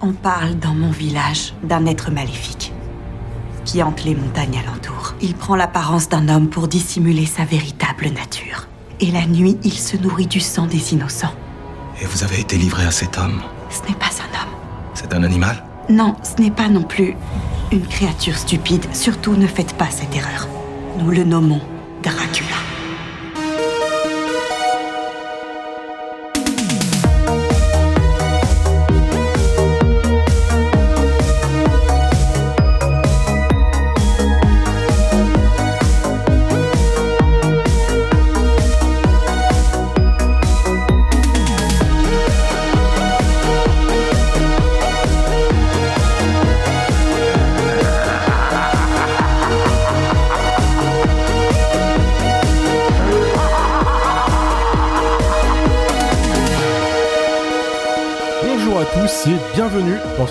On parle dans mon village d'un être maléfique qui hante les montagnes alentours. Il prend l'apparence d'un homme pour dissimuler sa véritable nature. Et la nuit, il se nourrit du sang des innocents. Et vous avez été livré à cet homme? Ce n'est pas un homme. C'est un animal? Non, ce n'est pas non plus une créature stupide. Surtout, ne faites pas cette erreur. Nous le nommons Dracula.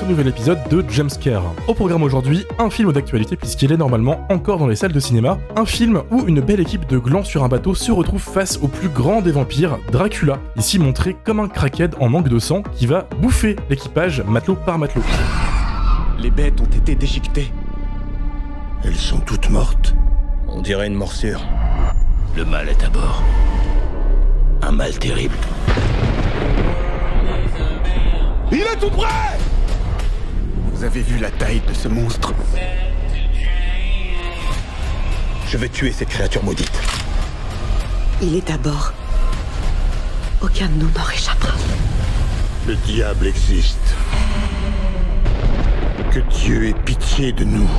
Nouvel épisode de Jumpscare. Au programme aujourd'hui, un film d'actualité puisqu'il est normalement encore dans les salles de cinéma, un film où une belle équipe de glands sur un bateau se retrouve face au plus grand des vampires, Dracula, ici montré comme un crackhead en manque de sang qui va bouffer l'équipage matelot par matelot. Les bêtes ont été déchiquetées. Elles sont toutes mortes. On dirait une morsure. Le mal est à bord. Un mal terrible. Il est tout prêt Vous avez vu la taille de ce monstre Je vais tuer cette créature maudite. Il est à bord. Aucun de nous n'en réchappera. Le diable existe. Que Dieu ait pitié de nous.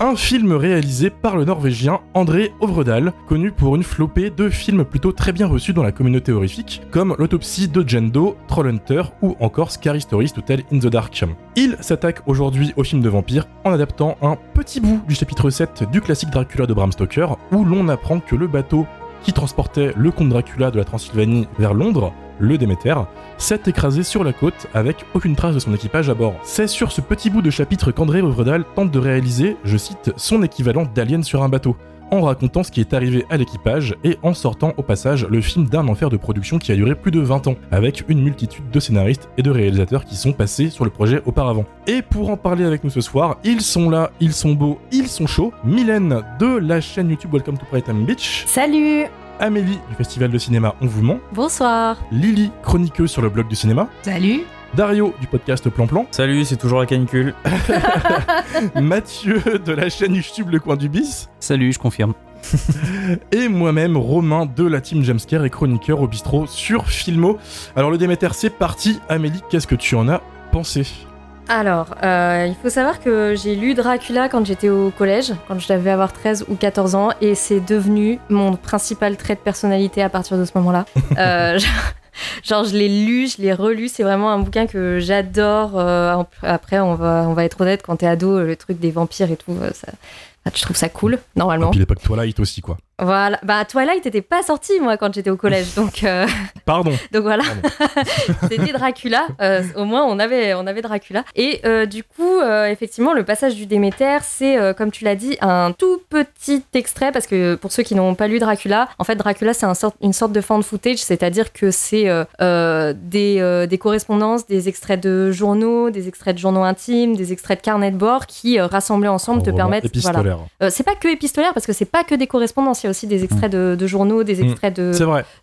Un film réalisé par le Norvégien André Ovredal, connu pour une flopée de films plutôt très bien reçus dans la communauté horrifique, comme L'autopsie de Jane Doe, Trollhunter ou encore Scary Stories to Tell in the Dark. Il s'attaque aujourd'hui au film de vampire en adaptant un petit bout du chapitre 7 du classique Dracula de Bram Stoker, où l'on apprend que le bateau qui transportait le comte Dracula de la Transylvanie vers Londres, le Déméter, s'est écrasé sur la côte avec aucune trace de son équipage à bord. C'est sur ce petit bout de chapitre qu'André Ovredal tente de réaliser, je cite, son équivalent d'Alien sur un bateau, en racontant ce qui est arrivé à l'équipage et en sortant au passage le film d'un enfer de production qui a duré plus de 20 ans, avec une multitude de scénaristes et de réalisateurs qui sont passés sur le projet auparavant. Et pour en parler avec nous ce soir, ils sont là, ils sont beaux, ils sont chauds. Mylène de la chaîne YouTube Welcome to Time Beach, Salut. Amélie du Festival de Cinéma On Vous Ment, Bonsoir. Lily, chroniqueuse sur le blog du cinéma, Salut Dario du podcast Plan Plan, Salut, c'est toujours la canicule. Mathieu de la chaîne YouTube Le Coin du Bis, Salut, je confirme. et moi-même Romain de la team Jamscare et chroniqueur au bistrot sur Filmo. Alors le Déméter c'est parti, Amélie qu'est-ce que tu en as pensé? Alors, euh, il faut savoir que j'ai lu Dracula quand j'étais au collège, quand je devais avoir 13 ou 14 ans, et c'est devenu mon principal trait de personnalité à partir de ce moment-là. Euh, Genre, je l'ai lu, je l'ai relu, c'est vraiment un bouquin que j'adore. Euh, après, on va, on va être honnête, quand t'es ado, le truc des vampires et tout, euh, ça, je trouve ça cool, normalement. Et puis l'époque Twilight aussi quoi. Voilà, bah Twilight n'était pas sorti moi quand j'étais au collège, donc euh, Pardon. donc voilà, c'était Dracula. euh, au moins on avait on avait Dracula. Et euh, du coup, effectivement, le passage du Déméter, c'est comme tu l'as dit, un tout petit extrait parce que pour ceux qui n'ont pas lu Dracula, en fait Dracula c'est un sort- une sorte de fan footage, c'est-à-dire que c'est des, des correspondances, des extraits de journaux, des extraits de journaux intimes, des extraits de carnets de bord qui rassemblés ensemble te permettent épistolaire. C'est pas que épistolaire parce que c'est pas que des correspondances, il y a aussi des extraits de, de journaux, des Mm. extraits de,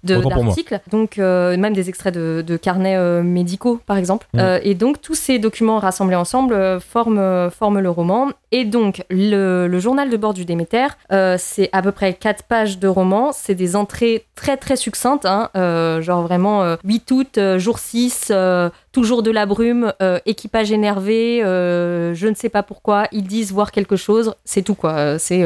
d'articles, donc euh, même des extraits de, de carnets euh, médicaux par exemple. Mm. Euh, et donc tous ces documents rassemblés ensemble forment, forment le roman. Et donc le, journal de bord du Déméter, euh, c'est à peu près 4 pages de roman, c'est des entrées très très succinctes, hein, euh, genre vraiment euh, 8 août, euh, jour 6, euh, toujours de la brume, équipage énervé, je ne sais pas pourquoi, ils disent voir quelque chose, c'est tout quoi, c'est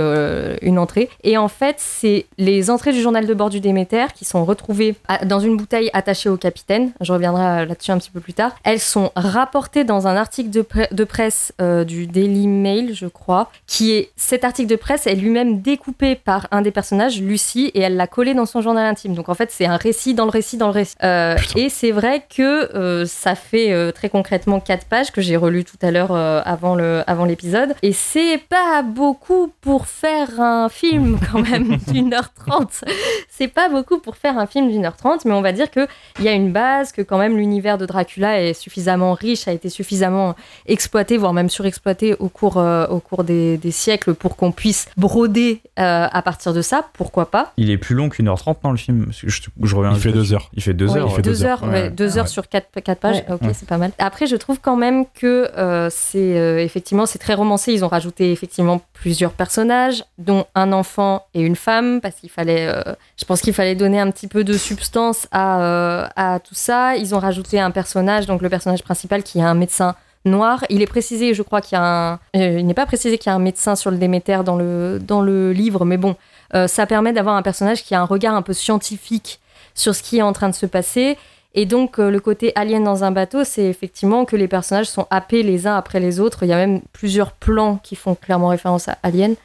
une entrée. Et en fait, c'est les entrées du journal de bord du Déméter qui sont retrouvées dans une bouteille attachée au capitaine, je reviendrai là-dessus un petit peu plus tard. Elles sont rapportées dans un article de, pre- de presse du Daily Mail, je crois, qui est cet article de presse est lui-même découpé par un des personnages, Lucie, et elle l'a collé dans son journal intime. Donc en fait, c'est un récit dans le récit dans le récit. Euh, et c'est vrai que euh, ça fait euh, très concrètement quatre pages que j'ai relu tout à l'heure avant le avant l'épisode. Et c'est pas beaucoup pour faire un film quand même d'une heure trente. C'est pas beaucoup pour faire un film d'une heure trente, mais on va dire que il y a une base, que quand même l'univers de Dracula est suffisamment riche, a été suffisamment exploité, voire même surexploité au cours, euh, au cours des, des siècles pour qu'on puisse broder euh, à partir de ça. Pourquoi pas Il est plus long qu'une heure trente dans le film. Je, je reviens Il fait deux heures. Il fait deux Ouais, heures. il fait deux, deux heures, heures. ouais, Ouais. deux heures Ouais. sur quatre, quatre pages. Ouais. Ok, Ouais. c'est pas mal. Après, je trouve quand même que euh, c'est euh, effectivement c'est très romancé. Ils ont rajouté effectivement plusieurs personnages, dont un enfant et une femme, parce qu'il fallait, euh, je pense qu'il fallait donner un petit peu de substance à, euh, à tout ça. Ils ont rajouté un personnage, donc le personnage principal qui est un médecin noir. Il est précisé, je crois qu'il euh, n'est pas précisé qu'il y a un médecin sur le Déméter dans le dans le livre, mais bon, euh, ça permet d'avoir un personnage qui a un regard un peu scientifique sur ce qui est en train de se passer. Et donc, euh, le côté alien dans un bateau, c'est effectivement que les personnages sont happés les uns après les autres. Il y a même plusieurs plans qui font clairement référence à Alien.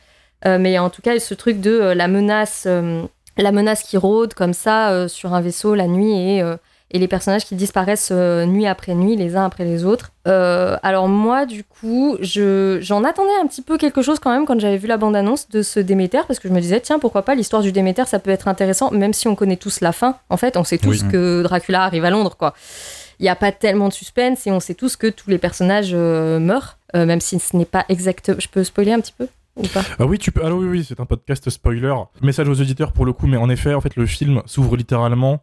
Mais en tout cas, ce truc de la menace, la menace qui rôde comme ça sur un vaisseau la nuit et, et les personnages qui disparaissent euh, nuit après nuit, les uns après les autres. Euh, alors moi, du coup, je, j'en attendais un petit peu quelque chose quand même quand j'avais vu la bande-annonce de ce Déméter, parce que je me disais, tiens, pourquoi pas, l'histoire du Déméter, ça peut être intéressant, même si on connaît tous la fin. En fait, on sait tous Oui. que Dracula arrive à Londres, quoi. Il n'y a pas tellement de suspense et on sait tous que tous les personnages euh, meurent, même si ce n'est pas exact. Je peux spoiler un petit peu ou pas? Ah oui, tu peux. Ah oui, oui, c'est un podcast spoiler. Message aux auditeurs pour le coup, mais en effet, en fait, le film s'ouvre littéralement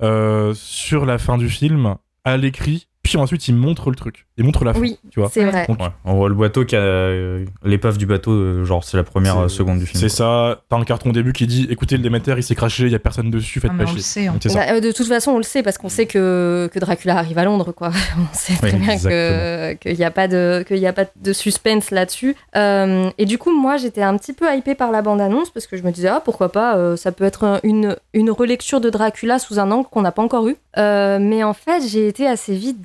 sur la fin du film à l'écrit, puis ensuite il montre le truc, il montre la fin. Oui, tu vois. c'est vrai. Donc, Ouais. On voit le bateau qui a euh, l'épave du bateau, euh, genre c'est la première euh, seconde du film. C'est ça. T'as un carton au début qui dit écoutez, le Déméter il s'est craché, il y a personne dessus, faites Ah, pas on le chier. sait, C'est ça. Bah, de toute façon, on le sait parce qu'on sait que, que Dracula arrive à Londres, quoi. On sait très Oui, bien que- qu'il n'y a, pas de- qu'il y a pas de suspense là-dessus. Euh, et du coup, moi, j'étais un petit peu hypée par la bande-annonce parce que je me disais, ah, pourquoi pas, euh, ça peut être un- une, une relecture de Dracula sous un angle qu'on n'a pas encore eu. Euh, mais en fait, j'ai été assez vite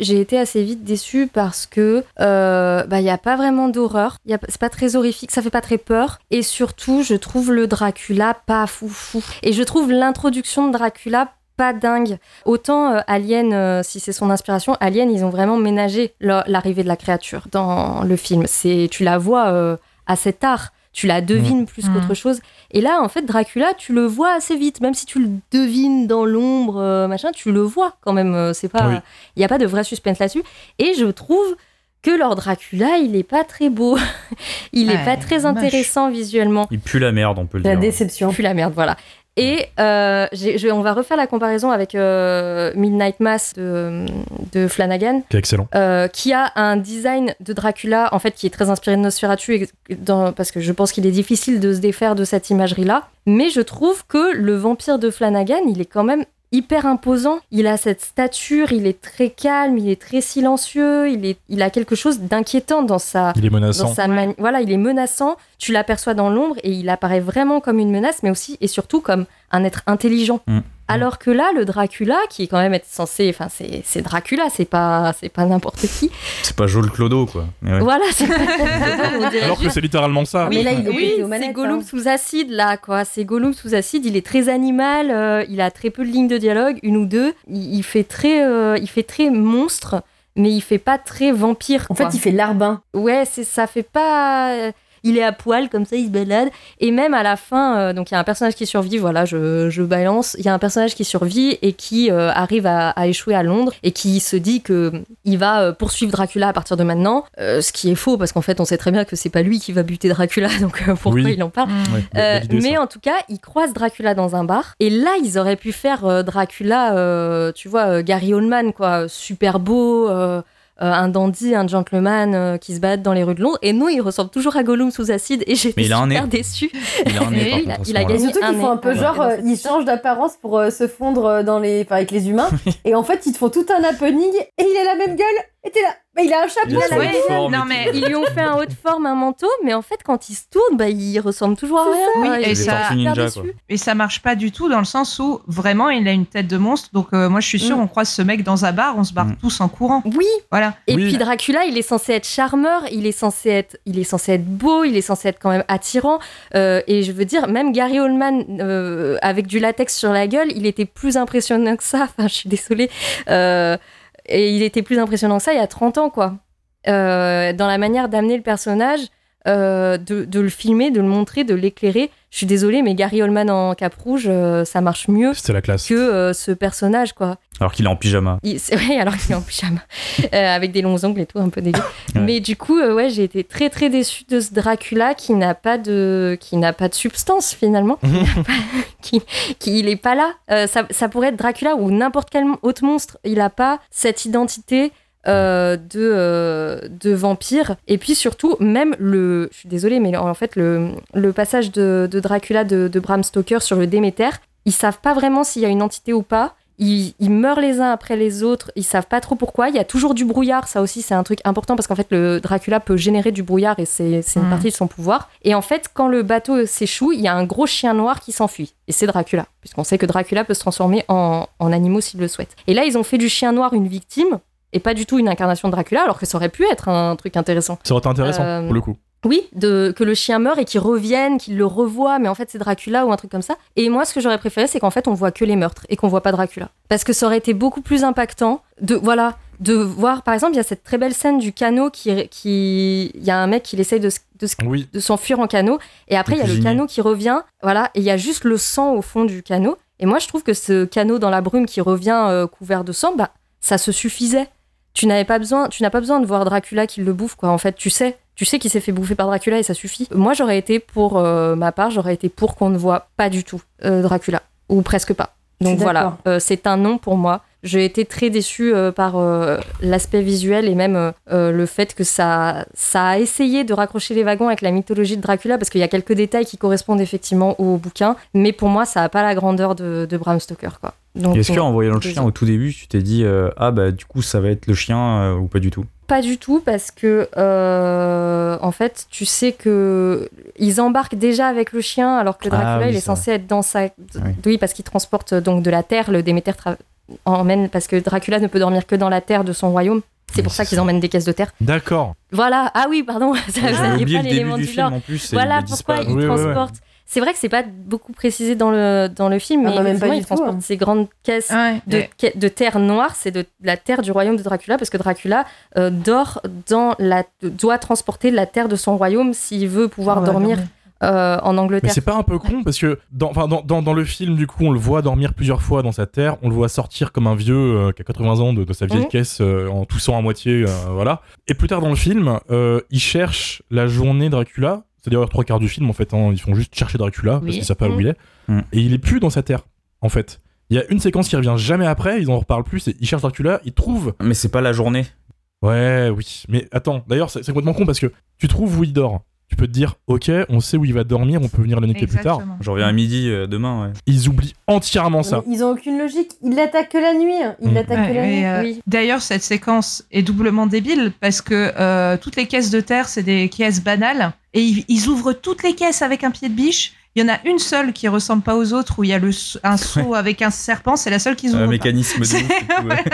J'ai été assez vite déçue parce que euh, bah, il n'y a pas vraiment d'horreur. C'est pas très horrifique, ça fait pas très peur. Et surtout, je trouve le Dracula pas foufou. Et je trouve l'introduction de Dracula pas dingue. Autant euh, Alien, euh, si c'est son inspiration, Alien, ils ont vraiment ménagé la- l'arrivée de la créature dans le film. C'est, tu la vois assez tard, tu la devines plus Mm. qu'autre chose. Et là, en fait, Dracula, tu le vois assez vite, même si tu le devines dans l'ombre, euh, machin, tu le vois quand même. euh, C'est pas, il Oui. y a pas de vrai suspense là-dessus. Et je trouve que leur Dracula, il est pas très beau. il est Ouais, pas très moche. intéressant visuellement. Il pue la merde, on peut le La dire. déception. Puis la merde, voilà. Et euh, je- on va refaire la comparaison avec euh, Midnight Mass de, de Flanagan, C'est excellent. euh, qui a un design de Dracula, en fait, qui est très inspiré de Nosferatu, dans- parce que je pense qu'il est difficile de se défaire de cette imagerie-là. Mais je trouve que le vampire de Flanagan, il est quand même hyper imposant. Il a cette stature, il est très calme, il est très silencieux, il, est, il a quelque chose d'inquiétant dans sa, Il est dans menaçant. sa mani- Voilà, il est menaçant, tu l'aperçois dans l'ombre et il apparaît vraiment comme une menace, mais aussi et surtout comme un être intelligent. Mm. Alors que là, le Dracula, qui est quand même être censé, enfin c'est c'est Dracula, c'est pas c'est pas n'importe qui. C'est pas Joel Clodo, quoi. Mais ouais. Voilà, dirait Alors que c'est littéralement ça. Mais là, il est oui, c'est Gollum hein. sous acide là, quoi. C'est Gollum sous acide. Il est très animal. euh, il a très peu de lignes de dialogue, une ou deux. Il, il fait très, euh, il fait très monstre, mais il fait pas très vampire. En quoi. fait, il fait larbin. Ouais, c'est ça fait pas. Il est à poil comme ça, il se balade. Et même à la fin, euh, donc il y a un personnage qui survit. Voilà, je, je balance. Il y a un personnage qui survit et qui euh, arrive à, à échouer à Londres et qui se dit que il va euh, poursuivre Dracula à partir de maintenant. Euh, ce qui est faux parce qu'en fait, on sait très bien que c'est pas lui qui va buter Dracula. Donc euh, pourquoi Oui. il en parle Mm. Ouais, euh, belle idée, mais ça. en tout cas, ils croisent Dracula dans un bar. Et là, ils auraient pu faire euh, Dracula, euh, tu vois, euh, Gary Oldman, quoi, super beau, un dandy, un gentleman euh, qui se balade dans les rues de Londres. Et non, il ressemble toujours à Gollum sous acide. Et j'étais un super nez. déçue. Il Et par il a- il a gagné surtout qu'ils font un peu Ouais. genre, euh, ils changent d'apparence pour euh, se fondre euh, dans les, enfin, avec les humains. et en fait, ils te font tout un happening et il a la même gueule. Et t'es là. Bah, il a un chapeau. Il a est- forme Non mais ils lui ont fait un haut de forme, un manteau, mais en fait quand il se tourne, bah il ressemble toujours à rien. Oui, Il et est ça- Ninja. Et ça marche pas du tout dans le sens où vraiment il a une tête de monstre. Donc euh, moi je suis sûre, Mm. on croise ce mec dans un bar, on se barre Mm. tous en courant. Oui, Voilà. Et Oui. puis Dracula, il est censé être charmeur, il est censé être, il est censé être beau, il est censé être quand même attirant. Euh, et je veux dire, même Gary Oldman euh, avec du latex sur la gueule, il était plus impressionnant que ça. Enfin, je suis désolée. Euh, et il était plus impressionnant que ça il y a 30 ans, quoi. Euh, dans la manière d'amener le personnage, euh, de, de le filmer, de le montrer, de l'éclairer. Je suis désolée, mais Gary Oldman en cap rouge, euh, ça marche mieux la classe. que euh, ce personnage, quoi. Alors qu'il est en pyjama. Oui, alors qu'il est en pyjama, avec des longs ongles et tout, un peu dégueu. Ouais. Mais du coup, ouais, j'ai été très très déçue de ce Dracula qui n'a pas de, qui n'a pas de substance finalement, Qui il est pas là. Ça, ça pourrait être Dracula ou n'importe quel autre monstre. Il n'a pas cette identité. Euh, de, euh, de vampire et puis surtout même le je suis désolée mais en fait le, le passage de, de Dracula de, de Bram Stoker sur le Déméter ils savent pas vraiment s'il y a une entité ou pas ils, ils meurent les uns après les autres, ils savent pas trop pourquoi. Il y a toujours du brouillard, ça aussi c'est un truc important parce qu'en fait le Dracula peut générer du brouillard et c'est une partie de son pouvoir. Et en fait, quand le bateau s'échoue, il y a un gros chien noir qui s'enfuit. Et c'est Dracula, puisqu'on sait que Dracula peut se transformer en, en animaux s'il le souhaite. Et là, ils ont fait du chien noir une victime et pas du tout une incarnation de Dracula, alors que ça aurait pu être un truc intéressant. Ça aurait été intéressant, Euh, pour le coup. Oui, de, que le chien meure et qu'il revienne, qu'il le revoie, mais en fait c'est Dracula ou un truc comme ça. Et moi, ce que j'aurais préféré, c'est qu'en fait on voit que les meurtres et qu'on voit pas Dracula. Parce que ça aurait été beaucoup plus impactant de, voilà, de voir, par exemple, il y a cette très belle scène du canot qui, qui, il y a un mec qui essaye de, de, s- Oui. de s'enfuir en canot, et après il y a le canot qui revient, voilà, et il y a juste le sang au fond du canot. Et moi, je trouve que ce canot dans la brume qui revient euh, couvert de sang, bah, ça se suffisait. Tu n'avais pas besoin, tu n'as pas besoin de voir Dracula qui le bouffe, quoi. En fait, tu sais, tu sais qu'il s'est fait bouffer par Dracula et ça suffit. Moi, j'aurais été pour euh, ma part, j'aurais été pour qu'on ne voit pas du tout euh, Dracula ou presque pas. Donc voilà, euh, c'est un non pour moi. J'ai été très déçue par l'aspect visuel et même le fait que ça, ça a essayé de raccrocher les wagons avec la mythologie de Dracula parce qu'il y a quelques détails qui correspondent effectivement au bouquin, mais pour moi, ça n'a pas la grandeur de, de Bram Stoker. Quoi. Est-ce qu'en voyant le chien au tout début, tu t'es dit euh, ah bah du coup ça va être le chien euh, ou pas du tout? Pas du tout parce que euh, en fait tu sais que ils embarquent déjà avec le chien alors que Ah Dracula oui, il est censé être dans sa oui. oui parce qu'il transporte donc de la terre le Déméter tra- emmène parce que Dracula ne peut dormir que dans la terre de son royaume c'est Oui, pour ça c'est qu'ils ça. âment des caisses de terre D'accord. voilà ah oui pardon ça aviez oublié pas le début l'élément du du film en plus. ils voilà pourquoi pas. il Oui, oui, oui. transporte c'est vrai que c'est pas beaucoup précisé dans le dans le film Ah mais bah, même pas il tout, transporte hein. ces grandes caisses Ouais. de, de terre noire, c'est de la terre du royaume de Dracula, parce que Dracula euh, dort dans la, doit transporter la terre de son royaume s'il veut pouvoir Ah ouais, dormir euh, en Mais Angleterre. c'est pas un peu con parce que dans, enfin, dans, dans, dans le film, du coup, on le voit dormir plusieurs fois dans sa terre. On le voit sortir comme un vieux euh, qui a 80 ans de, de sa vieille Mhm. caisse euh, en toussant à moitié. euh, voilà. Et plus tard dans le film, euh, il cherche la journée Dracula. C'est d'ailleurs trois quarts du film en fait. hein. Ils font juste chercher Dracula parce qu'ils savent pas où Mhm. il est. Mhm. Et il est plus dans sa terre en fait. Il y a une séquence qui revient jamais après. Ils en reparlent plus. et Ils cherchent Dracula. Ils trouvent. Mais c'est pas la journée. Ouais, oui. Mais attends. D'ailleurs, c'est c'est complètement con parce que tu trouves où il dort. Tu peux te dire, ok, on sait où il va dormir. On peut venir le niquer plus tard. Exactement. Je reviens à midi euh, demain. Ouais. Ils oublient entièrement ça. Mais Ils ont aucune logique. Ils l'attaquent que la nuit. Ils Mm. l'attaquent que la nuit. euh, Oui. D'ailleurs, cette séquence est doublement débile parce que euh, toutes les caisses de terre, c'est des caisses banales et ils, ils ouvrent toutes les caisses avec un pied de biche. Il y en a une seule qui ressemble pas aux autres où il y a le, s- un seau avec un serpent, c'est la seule qu'ils Un ouvrent. pas. mécanisme C'est- ouais.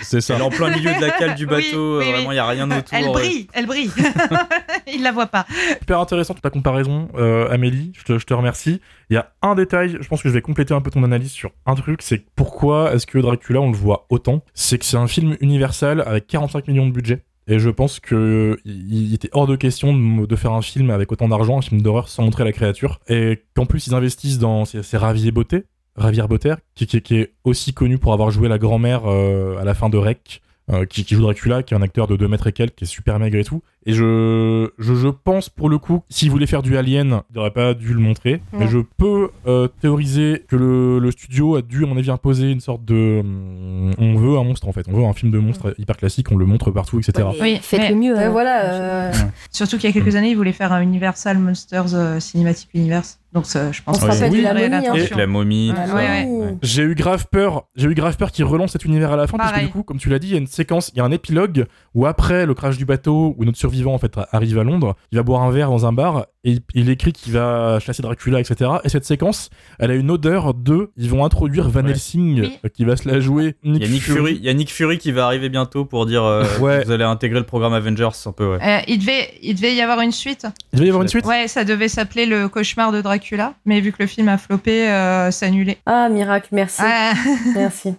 Ça. Elle est en plein milieu de la cale du bateau. oui, oui. Vraiment, il y a rien autour. Elle brille, elle brille. Il la voit pas. Super intéressant ta comparaison, euh, Amélie. Je te, je te remercie. Il y a un détail, je pense que je vais compléter un peu ton analyse sur un truc, c'est pourquoi est-ce que Dracula on le voit autant? C'est que c'est un film universel avec 45 millions de budget. Et je pense que il était hors de question de, faire un film avec autant d'argent, un film d'horreur sans montrer la créature. Et qu'en plus ils investissent dans c'est Ravier Beauté, Ravière Botter, qui est aussi connu pour avoir joué la grand-mère euh, à la fin de Rec, euh, qui, qui joue Dracula, qui est un acteur de 2 mètres et quelques, qui est super maigre et tout. Et je, je, je pense pour le coup, s'il voulait faire du Alien, il n'aurait pas dû le montrer. Mais je peux euh, théoriser que le, le studio a dû, à mon avis, imposer une sorte de. hum, On veut un monstre en fait. On veut un film de monstre hyper classique, on le montre partout, etc. Ouais, Oui, faites mais- le mieux. Ouais, hein. voilà. euh, Surtout qu'il y a quelques années, ils voulaient faire un Universal Monsters euh, Cinematic Universe. Donc ça, je pense que rappelle c'est de la momie, hein. La momie. Ah, ouais, ça. ouais. J'ai eu grave peur, j'ai eu grave peur qu'il relance cet univers à la fin, parce que du coup, comme tu l'as dit, il y a une séquence, il y a un épilogue où après le crash du bateau, où notre survivant en fait arrive à Londres, il va boire un verre dans un bar et il- écrit qu'il va chasser Dracula, etc. Et cette séquence, elle a une odeur de, ils vont introduire Van. Helsing euh, qui va se la jouer. Il y a Nick Fury, il y a Nick Fury qui va arriver bientôt pour dire euh, Ouais. vous allez intégrer le programme Avengers un peu ouais. Euh, il, devait, il devait y avoir une suite. Il va y avoir une suite. Ouais, ça devait s'appeler Le cauchemar de Dracula. Mais vu que le film a floppé, euh, c'est annulé. Ah, miracle, merci. Ah, Merci.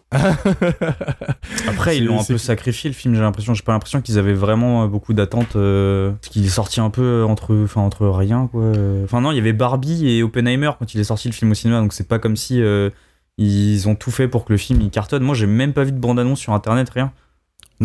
Après, ils l'ont un peu sacrifié le film, j'ai l'impression. J'ai pas l'impression qu'ils avaient vraiment beaucoup d'attentes. Euh, parce qu'il est sorti un peu entre, rien, quoi. Enfin, non, il y avait Barbie et Oppenheimer quand il est sorti le film au cinéma, donc c'est pas comme si euh, ils ont tout fait pour que le film il cartonne. Moi, j'ai même pas vu de bande-annonce sur internet, rien.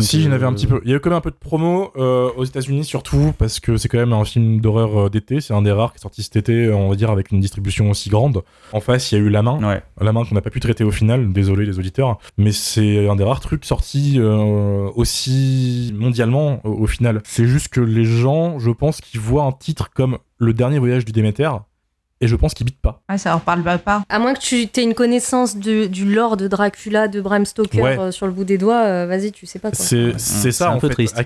Si, j'en avais un euh, petit peu. Il y a eu quand même un peu de promo euh, aux États-Unis, surtout parce que c'est quand même un film d'horreur euh, d'été. C'est un des rares qui est sorti cet été, euh, on va dire, avec une distribution aussi grande. En face, il y a eu La Main. Ouais. La Main qu'on n'a pas pu traiter au final, désolé les auditeurs. Mais c'est un des rares trucs sortis euh, aussi mondialement au, au final. C'est juste que les gens, je pense, qui voient un titre comme Le dernier voyage du Déméter, et je pense qu'ils bitent pas. ouais, ça leur parle pas. À moins que tu aies une connaissance de- du lore de Dracula, de Bram Stoker Ouais. euh, sur le bout des doigts, euh, vas-y, tu sais pas quoi. C'est c'est C'est ça un en peu fait. triste. À,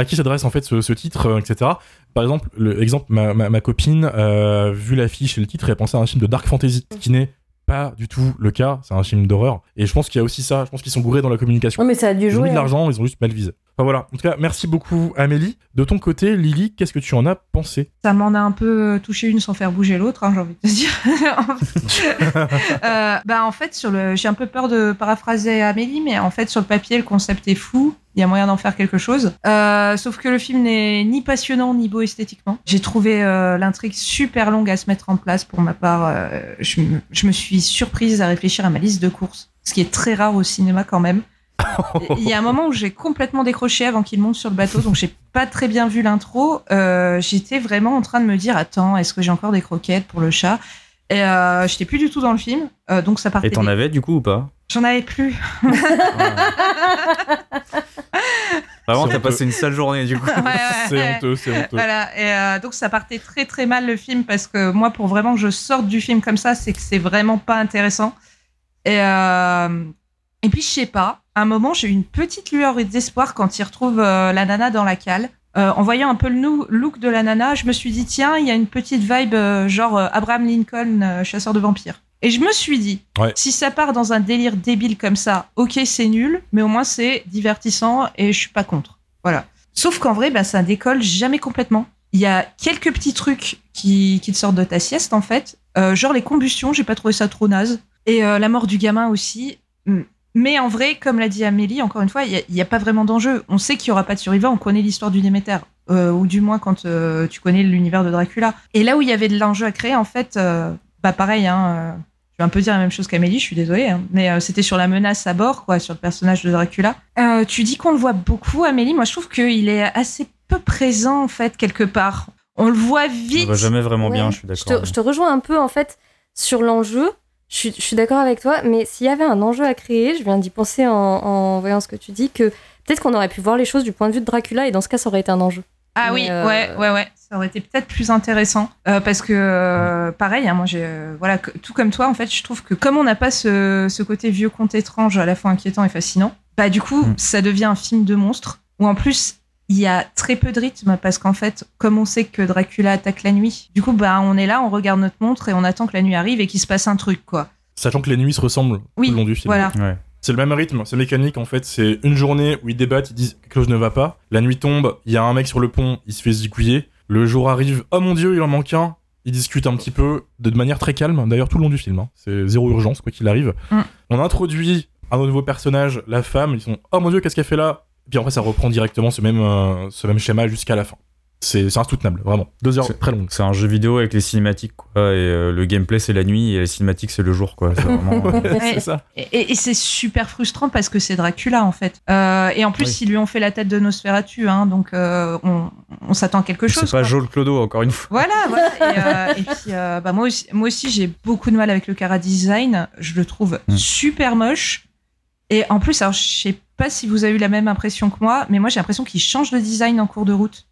à qui s'adresse en fait ce, ce titre, euh, etc. Par exemple, le exemple, ma, ma, ma copine, euh, vu l'affiche et le titre, elle pensait à un film de dark fantasy, ce qui n'est pas du tout le cas. C'est un film d'horreur. Et je pense qu'il y a aussi ça. Je pense qu'ils sont bourrés dans la communication. Non, mais ça a dû Ils ont jouer. mis de hein. l'argent, ils ont juste mal visé. Enfin voilà. En tout cas, merci beaucoup Amélie. De ton côté, Lily, qu'est-ce que tu en as pensé? Ça m'en a un peu touché une sans faire bouger l'autre, hein, j'ai envie de te dire. Euh, bah, en fait, sur le, j'ai un peu peur de paraphraser Amélie, mais en fait, sur le papier, le concept est fou. Il y a moyen d'en faire quelque chose. Euh, sauf que le film n'est ni passionnant ni beau esthétiquement. J'ai trouvé euh, l'intrigue super longue à se mettre en place. Pour ma part, euh, je me suis surprise à réfléchir à ma liste de courses, ce qui est très rare au cinéma quand même. Il y a un moment où j'ai complètement décroché avant qu'il monte sur le bateau, donc j'ai pas très bien vu l'intro. Euh, J'étais vraiment en train de me dire attends, est-ce que j'ai encore des croquettes pour le chat? Et euh, j'étais plus du tout dans le film, euh, donc ça partait. Et t'en avais du coup ou pas? J'en avais plus. Vraiment, t'as passé une sale journée du coup. Ouais, ouais, C'est ouais. honteux, c'est honteux. Voilà, et euh, donc ça partait très très mal le film parce que moi, pour vraiment que je sorte du film comme ça, c'est que c'est vraiment pas intéressant. Et, euh, et puis, je sais pas, un moment, j'ai eu une petite lueur d'espoir quand il retrouve euh, la nana dans la cale. Euh, en voyant un peu le look de la nana, je me suis dit, tiens, il y a une petite vibe euh, genre Abraham Lincoln, chasseur de vampires. Et je me suis dit, Ouais. si ça part dans un délire débile comme ça, ok, c'est nul, mais au moins c'est divertissant et je suis pas contre. Voilà. Sauf qu'en vrai, ben, ça décolle jamais complètement. Il y a quelques petits trucs qui, qui te sortent de ta sieste, en fait. Genre les combustions, j'ai pas trouvé ça trop naze. Et la mort du gamin aussi. Mm. Mais en vrai, comme l'a dit Amélie, encore une fois, il n'y a, pas vraiment d'enjeu. On sait qu'il y aura pas de survivants, on connaît l'histoire du Déméter. Euh, ou du moins quand euh, tu connais l'univers de Dracula. Et là où il y avait de l'enjeu à créer, en fait, euh, bah pareil, hein, euh, je vais un peu dire la même chose qu'Amélie, je suis désolée, hein, mais euh, c'était sur la menace à bord, quoi, sur le personnage de Dracula. Euh, tu dis qu'on le voit beaucoup, Amélie. Moi, je trouve qu'il est assez peu présent, en fait, quelque part. On le voit On vite. va jamais vraiment bien, je suis Je d'accord. je te rejoins un peu en fait sur l'enjeu. Je suis, je suis d'accord avec toi, mais s'il y avait un enjeu à créer, je viens d'y penser en, en voyant ce que tu dis, que peut-être qu'on aurait pu voir les choses du point de vue de Dracula et dans ce cas, ça aurait été un enjeu. Ah Mais, oui, euh, ouais, ouais, ouais. Ça aurait été peut-être plus intéressant. Euh, parce que, euh, pareil, hein, moi, j'ai, euh, voilà, que- tout comme toi, en fait, je trouve que comme on n'a pas ce, ce côté vieux conte étrange à la fois inquiétant et fascinant, bah, du coup, Mm. ça devient un film de monstre où en plus, il y a très peu de rythme parce qu'en fait, comme on sait que Dracula attaque la nuit, du coup, bah, on est là, on regarde notre montre et on attend que la nuit arrive et qu'il se passe un truc, quoi. Sachant que les nuits se ressemblent Oui, tout le long du film. Voilà. Ouais. C'est le même rythme, c'est mécanique en fait. C'est une journée où ils débattent, ils disent quelque chose ne va pas. La nuit tombe, il y a un mec sur le pont, il se fait zigouiller. Le jour arrive, oh mon dieu, il en manque un. Ils discutent un petit peu de manière très calme, d'ailleurs tout le long du film. hein. C'est zéro urgence, quoi qu'il arrive. Mm. On introduit un nouveau personnage, la femme, ils sont oh mon dieu, qu'est-ce qu'elle fait là? Puis après, ça reprend directement ce même, euh, ce même schéma jusqu'à la fin. C'est insoutenable, vraiment. Deux heures C'est- très longues. C'est un jeu vidéo avec les cinématiques, quoi. Et euh, le gameplay, c'est la nuit, et les cinématiques, c'est le jour, quoi. C'est vraiment. Ouais. c'est ça. Et, c'est super frustrant parce que c'est Dracula en fait. Euh, et en plus, Oui. ils lui ont fait la tête de Nosferatu, hein, donc euh, on, on s'attend à quelque chose. C'est pas. Joel Clodo, encore une fois. Voilà, voilà. Et, euh, et puis, euh, bah, moi aussi, moi aussi j'ai beaucoup de mal avec le Cara Design. Je le trouve Mm. super moche. Et en plus, alors, je sais pas si vous avez eu la même impression que moi, mais moi, j'ai l'impression qu'il change de design en cours de route.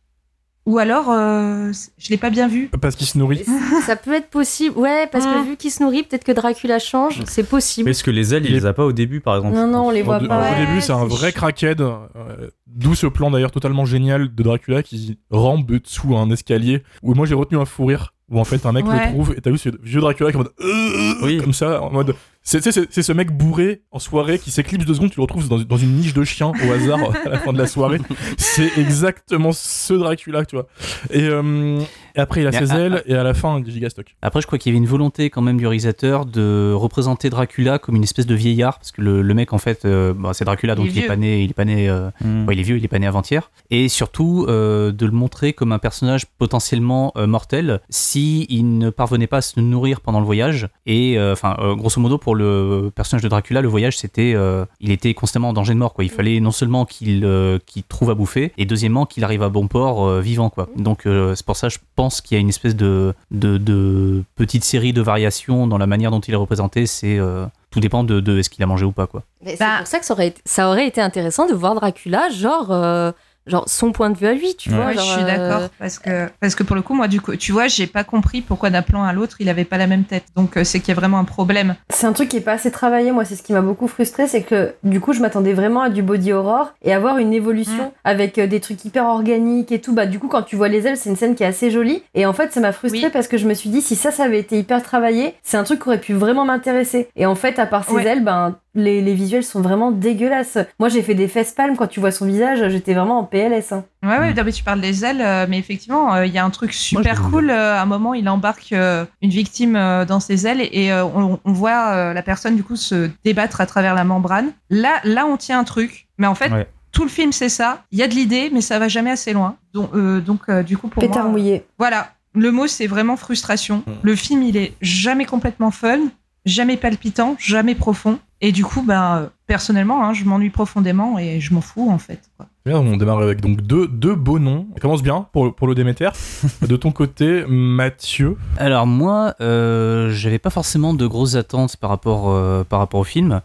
Ou alors, euh, je l'ai pas bien vu. Parce qu'il se nourrit. Ça peut être possible, ouais, parce que Mm. vu qu'il se nourrit, peut-être que Dracula change, c'est possible. Parce que les ailes, il les a pas au début, par exemple. Non, non, on les Au, voit au pas. Ouais, début, c'est un vrai crackhead. euh, D'où ce plan d'ailleurs totalement génial de Dracula qui rampe sous un escalier. Où moi j'ai retenu un fou rire. Où en fait un mec Ouais. le trouve et t'as vu ce vieux Dracula qui est en mode. euh, Oui. Comme ça, en mode. C'est c'est- c'est- c'est ce mec bourré en soirée qui s'éclipse deux secondes, tu le retrouves dans, dans une niche de chien au hasard à la fin de la soirée. C'est exactement ce Dracula, tu vois. Et, euh, et après il a Mais ses à- ailes et à la fin il gigastock. Après, je crois qu'il y avait une volonté quand même du réalisateur de représenter Dracula comme une espèce de vieillard, parce que le, le mec, en fait, euh, c'est Dracula, donc Il est il est, vieux. pas né, il est pas né, euh, Mm. ouais, il est vieux, il est pas né avant-hier, et surtout euh, de le montrer comme un personnage potentiellement euh, mortel si il ne parvenait pas à se nourrir pendant le voyage. Et euh, enfin, euh, grosso modo, pour le personnage de Dracula, le voyage, c'était, euh, il était constamment en danger de mort, quoi. Il fallait non seulement qu'il euh, qu'il trouve à bouffer, et deuxièmement qu'il arrive à bon port euh, vivant, quoi. Donc euh, c'est pour ça, je pense qu'il y a une espèce de, de, de petite série de variations dans la manière dont il est représenté. C'est euh, tout dépend de, de est-ce qu'il a mangé ou pas, quoi. Mais c'est Bah- pour ça que ça aurait, été, ça aurait été intéressant de voir Dracula, genre, euh, genre son point de vue à lui, tu Ouais. vois. Ouais, je suis euh, d'accord parce que parce que pour le coup moi du coup tu vois j'ai pas compris pourquoi d'un plan à l'autre il avait pas la même tête donc euh, c'est qu'il y a vraiment un problème C'est un truc qui est pas assez travaillé, moi, c'est ce qui m'a beaucoup frustré, c'est que du coup, je m'attendais vraiment à du body horror et avoir une évolution Mm. avec euh, des trucs hyper organiques et tout. Bah, du coup, quand tu vois les ailes, c'est une scène qui est assez jolie. Et en fait, ça m'a frustré Oui. parce que je me suis dit, si ça, ça avait été hyper travaillé, c'est un truc qui aurait pu vraiment m'intéresser. Et en fait, à part ces Ouais. ailes, ben, les, les visuels sont vraiment dégueulasses. Moi, j'ai fait des fesses palmes quand tu vois son visage, j'étais vraiment en PLS. hein. ouais ouais non, mais tu parles des ailes euh, mais effectivement euh, il y a un truc super cool euh, à un moment il embarque euh, une victime euh, dans ses ailes et, et, euh, on, on voit euh, la personne du coup se débattre à travers la membrane là là on tient un truc mais en fait Ouais. tout le film c'est ça il y a de l'idée mais ça va jamais assez loin donc euh, donc euh, du coup pour Pétard moi mouillé. Voilà, le mot c'est vraiment frustration. Le film il est jamais complètement fun, jamais palpitant, jamais profond. Et du coup, ben, personnellement, hein, je m'ennuie profondément et je m'en fous en fait. quoi. Bien, on démarre avec donc deux, deux beaux noms. Ça commence bien pour, pour le Déméter. de ton côté, Mathieu. Alors moi, euh, j'avais pas forcément de grosses attentes par rapport, euh, par rapport au film.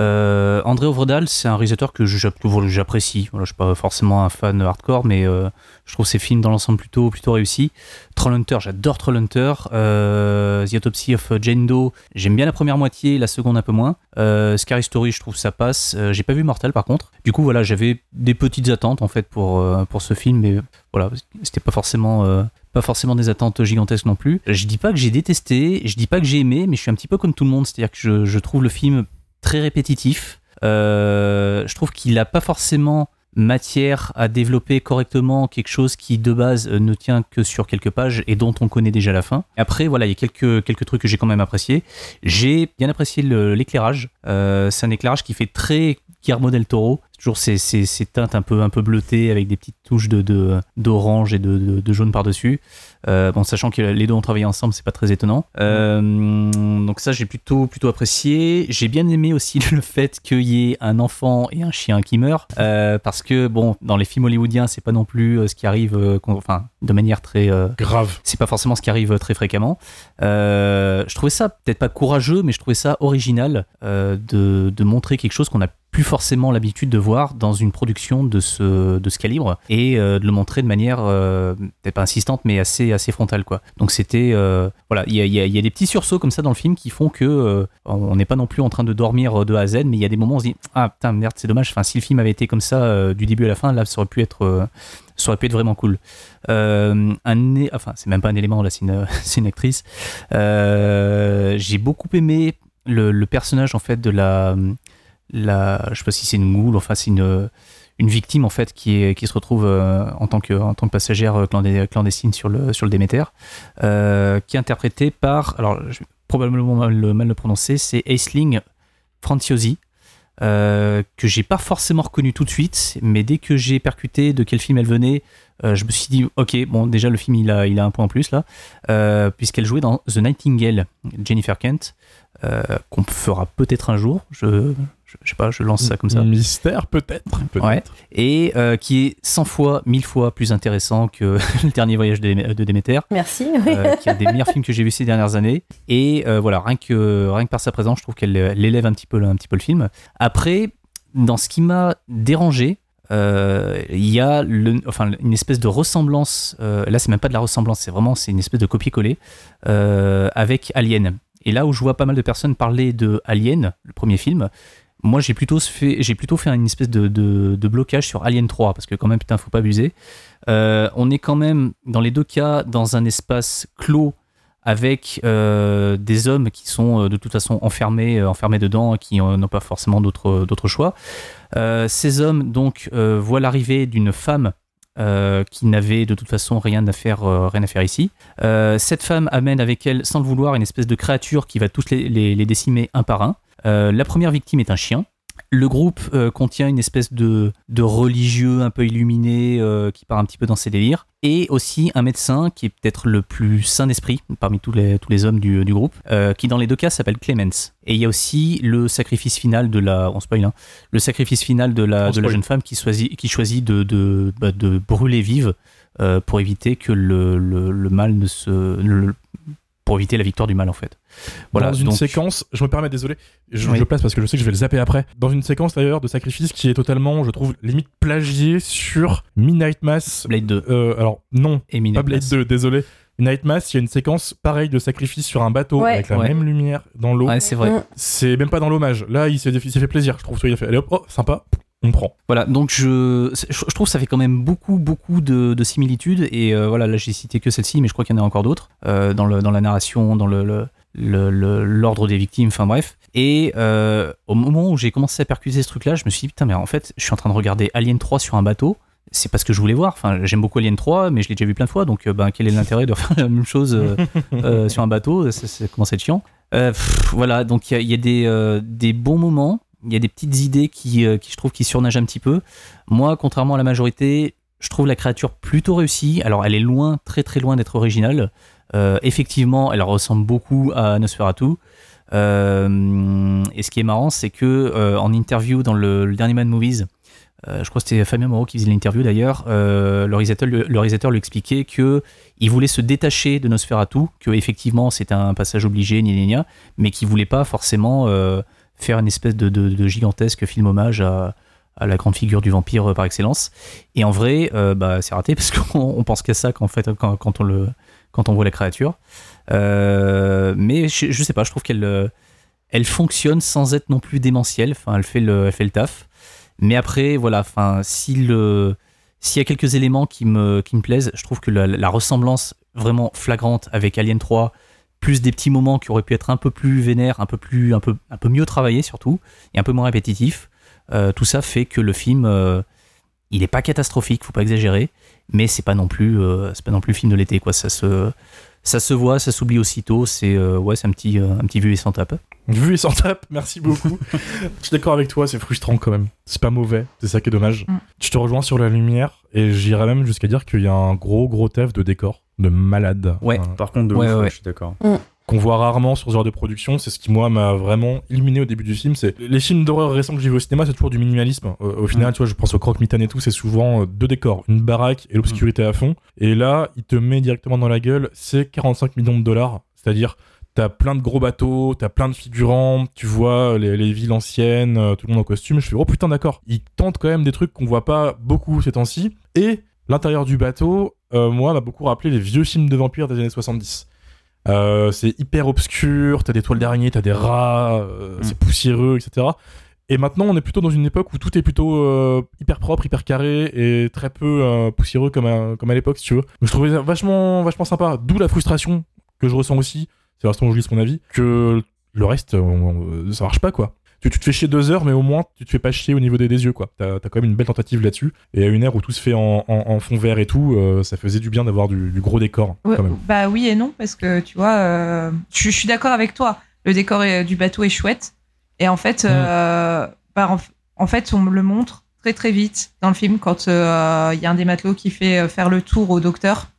Euh, André Ovredal, c'est un réalisateur que j'apprécie. Voilà, je suis pas forcément un fan hardcore, mais euh, je trouve ses films dans l'ensemble plutôt, plutôt réussis. Trollhunter, j'adore Trollhunter. Euh, The Autopsy of Jane Doe, j'aime bien la première moitié, la seconde un peu moins. Euh, Scary Story, je trouve ça passe. Euh, J'ai pas vu Mortal par contre. Du coup, voilà, j'avais des petites attentes en fait pour, euh, pour ce film, mais voilà, c'était pas forcément. euh, pas forcément des attentes gigantesques non plus. Je dis pas que j'ai détesté, je dis pas que j'ai aimé, mais je suis un petit peu comme tout le monde, c'est-à-dire que je, je trouve le film très répétitif. Je trouve qu'il n'a pas forcément matière à développer correctement quelque chose qui de base euh, ne tient que sur quelques pages et dont on connaît déjà la fin. Après, voilà, il y a quelques, quelques trucs que j'ai quand même apprécié. J'ai bien apprécié l'éclairage. Euh, c'est un éclairage qui fait très Guillermo del Toro. Toujours ces, ces, ces teintes un peu, un peu bleutées avec des petites touches de, de- d'orange et de, de- de jaune par-dessus. Euh, bon, sachant que les deux ont travaillé ensemble, c'est pas très étonnant. Euh, donc ça, j'ai plutôt, plutôt apprécié. J'ai bien aimé aussi le fait qu'il y ait un enfant et un chien qui meurent, euh, parce que bon, dans les films hollywoodiens, c'est pas non plus ce qui arrive, enfin, de manière très Grave. c'est pas forcément ce qui arrive très fréquemment. Je trouvais ça peut-être pas courageux, mais je trouvais ça original de, de montrer quelque chose qu'on n'a plus forcément l'habitude de voir dans une production de ce, de ce calibre et euh, de le montrer de manière euh, peut-être pas insistante mais assez, assez frontale quoi. Donc c'était euh, voilà, il y a, y a- y a des petits sursauts comme ça dans le film qui font que on n'est pas non plus en train de dormir de A à Z, mais il y a des moments où on se dit ah putain merde c'est dommage. Enfin si le film avait été comme ça du début à la fin, là ça aurait pu être ça aurait pu être vraiment cool. Euh, un, enfin, c'est même pas un élément, là, c'est une, une actrice. J'ai beaucoup aimé le personnage, en fait, de la. La je sais pas si c'est une goule, enfin, c'est une, une victime, en fait, qui, est, qui se retrouve euh, en, tant que, en tant que passagère euh, clandestine sur le, sur le Déméter, euh, qui est interprétée par. Alors, je vais probablement mal, mal le prononcer, c'est Aisling Franciosi. euh, que j'ai pas forcément reconnu tout de suite, mais dès que j'ai percuté de quel film elle venait, je me suis dit, ok, bon, déjà le film il a, il a un point en plus là, puisqu'elle jouait dans The Nightingale, Jennifer Kent, qu'on fera peut-être un jour, je, Je, je sais pas, je lance ça comme ça. Mystère, peut-être. peut Ouais. Et euh, qui est 100 fois, 1000 fois plus intéressant que le dernier voyage de, de Déméter. Merci. oui. euh, qui est un des meilleurs films que j'ai vu ces dernières années. Et euh, voilà, rien que, rien que par sa présence, je trouve qu'elle elle élève un petit, peu, le- un petit peu le film. Après, dans ce qui m'a dérangé, euh, il y a le, enfin, une espèce de ressemblance. euh, là, c'est même pas de la ressemblance, c'est vraiment c'est une espèce de copier-coller euh, avec Alien. Et là où je vois pas mal de personnes parler de Alien, le premier film, moi j'ai plutôt fait, une espèce de, blocage sur Alien 3 parce que quand même putain faut pas abuser. Euh, on est quand même dans les deux cas dans un espace clos avec euh, des hommes qui sont euh, de toute façon enfermés, enfermés dedans, qui n'ont pas forcément d'autres choix. Ces hommes donc voient l'arrivée d'une femme qui n'avait de toute façon rien à faire, ici. Cette femme amène avec elle, sans le vouloir, une espèce de créature qui va tous les décimer un par un. Euh, la première victime est un chien. Le groupe euh, contient une espèce de, de religieux un peu illuminé euh, qui part un petit peu dans ses délires. Et aussi un médecin qui est peut-être le plus sain d'esprit parmi tous les, tous les hommes du, du groupe, euh, qui dans les deux cas s'appelle Clemens. Et il y a aussi le sacrifice final de la. On spoil, hein, le sacrifice final de la, de jeune femme qui choisit, qui choisit de, de, bah, de brûler vive pour éviter que le, le, le mal ne se. le- pour éviter la victoire du mal en fait. Voilà, dans une donc- séquence, je me permets, désolé, je, Oui. je le place parce que je sais que je vais le zapper après. Dans une séquence d'ailleurs de sacrifice qui est totalement, je trouve, limite plagiée sur Midnight Mass. Blade 2 Euh, alors, non, et Midnight pas Blade Mass. 2, désolé. Midnight Mass, il y a une séquence pareille de sacrifice sur un bateau Ouais. avec la Ouais. même lumière dans l'eau. Ouais, c'est vrai. Mm. C'est même pas dans l'hommage. Là, il s'est fait plaisir, je trouve. Il a fait, allez hop, oh, sympa, on prend. Voilà, donc je, je trouve que ça fait quand même beaucoup, beaucoup de, de similitudes. Et euh, voilà, là j'ai cité que celle-ci, mais je crois qu'il y en a encore d'autres euh, dans, le, dans la narration, dans le, l'ordre des victimes, enfin bref. Et euh, au moment où j'ai commencé à percuter ce truc-là, je me suis dit, putain, mais en fait, je suis en train de regarder Alien 3 sur un bateau. C'est pas ce que je voulais voir. Enfin, j'aime beaucoup Alien 3, mais je l'ai déjà vu plein de fois. Donc, euh, ben, quel est l'intérêt de faire la même chose sur un bateau? Ça, Ça commence à être chiant. Pff, voilà, donc il y y a des, des bons moments. Il y a des petites idées qui, euh, qui je trouve, qui surnagent un petit peu. Moi, contrairement à la majorité, je trouve la créature plutôt réussie. Alors, elle est loin, très très loin d'être originale. Euh, effectivement, elle ressemble beaucoup à Nosferatu. Euh, et ce qui est marrant, c'est que en interview dans le, dernier Mad Movies, je crois que c'était Fabien Moreau qui faisait l'interview d'ailleurs, le, réalisateur, lui expliquait que il voulait se détacher de Nosferatu, que effectivement c'était un passage obligé, gna gna gna, mais qu'il voulait pas forcément faire une espèce de, gigantesque film hommage à, la grande figure du vampire euh, par excellence. Et en vrai, euh, bah, c'est raté parce qu'on on pense qu'à ça quand, on le, quand on voit la créature. Euh, mais je, je sais pas, je trouve qu'elle elle fonctionne sans être non plus démentielle. Elle fait le, elle fait le taf. Mais après, voilà, enfin, s'il y a quelques éléments qui me, qui me plaisent, je trouve que la ressemblance vraiment flagrante avec Alien 3, plus des petits moments qui auraient pu être un peu plus vénères, un peu plus, un peu, un peu mieux travaillés surtout, et un peu moins répétitifs, euh, tout ça fait que le film, euh, il est pas catastrophique, faut pas exagérer, mais c'est pas non plus, euh, pas non plus le film de l'été, quoi. Ça se, voit, ça s'oublie aussitôt. C'est, ouais, c'est un petit, un petit vu et sans tape. Vu et sans tape, merci beaucoup. je suis d'accord avec toi, c'est frustrant quand même. C'est pas mauvais, c'est ça qui est dommage. Mm. Je te rejoins sur la lumière et j'irais même jusqu'à dire qu'il y a un gros gros taf de décor, de malade. Ouais. Euh, Par contre, de Ouais, ouf, ouais, ouais. je suis d'accord. qu'on voit rarement sur ce genre de production. C'est ce qui, moi, m'a vraiment illuminé au début du film. C'est les films d'horreur récents que j'ai vus au cinéma, c'est toujours du minimalisme. Euh, au final, tu vois, je pense au croque-mitaine et tout, c'est souvent euh, deux décors, une baraque et l'obscurité à fond. Et là, il te met directement dans la gueule, c'est 45 millions de dollars. C'est-à-dire, t'as plein de gros bateaux, t'as plein de figurants, tu vois les, les villes anciennes, euh, tout le monde en costume. Je fais, oh putain, d'accord. Il tente quand même des trucs qu'on voit pas beaucoup ces temps-ci. Et l'intérieur du bateau, euh, moi, m'a beaucoup rappelé les vieux films de vampires des années 70. Euh, c'est hyper obscur, t'as des toiles d'araignée, t'as des rats, euh, c'est poussiéreux, etc. Et maintenant, on est plutôt dans une époque où tout est plutôt euh, hyper propre, hyper carré et très peu euh, poussiéreux comme à, comme à l'époque, si tu veux. Donc, je trouvais ça vachement, vachement sympa. D'où la frustration que je ressens aussi, c'est l'instant où je lis mon avis, que le reste, euh, ça marche pas, quoi. Tu, tu te fais chier deux heures, mais au moins, tu te fais pas chier au niveau des, des yeux, quoi. T'as as quand même une belle tentative là-dessus. Et à une ère où tout se fait en, en- en fond vert et tout, euh, ça faisait du bien d'avoir du, du gros décor, Ouais, quand même. bah oui et non, parce que tu vois, euh, je, je suis d'accord avec toi. Le décor est- du bateau est chouette. Et en fait, euh, bah, en, en fait, on me le montre très très vite dans le film quand il y a un des matelots qui fait faire le tour au docteur.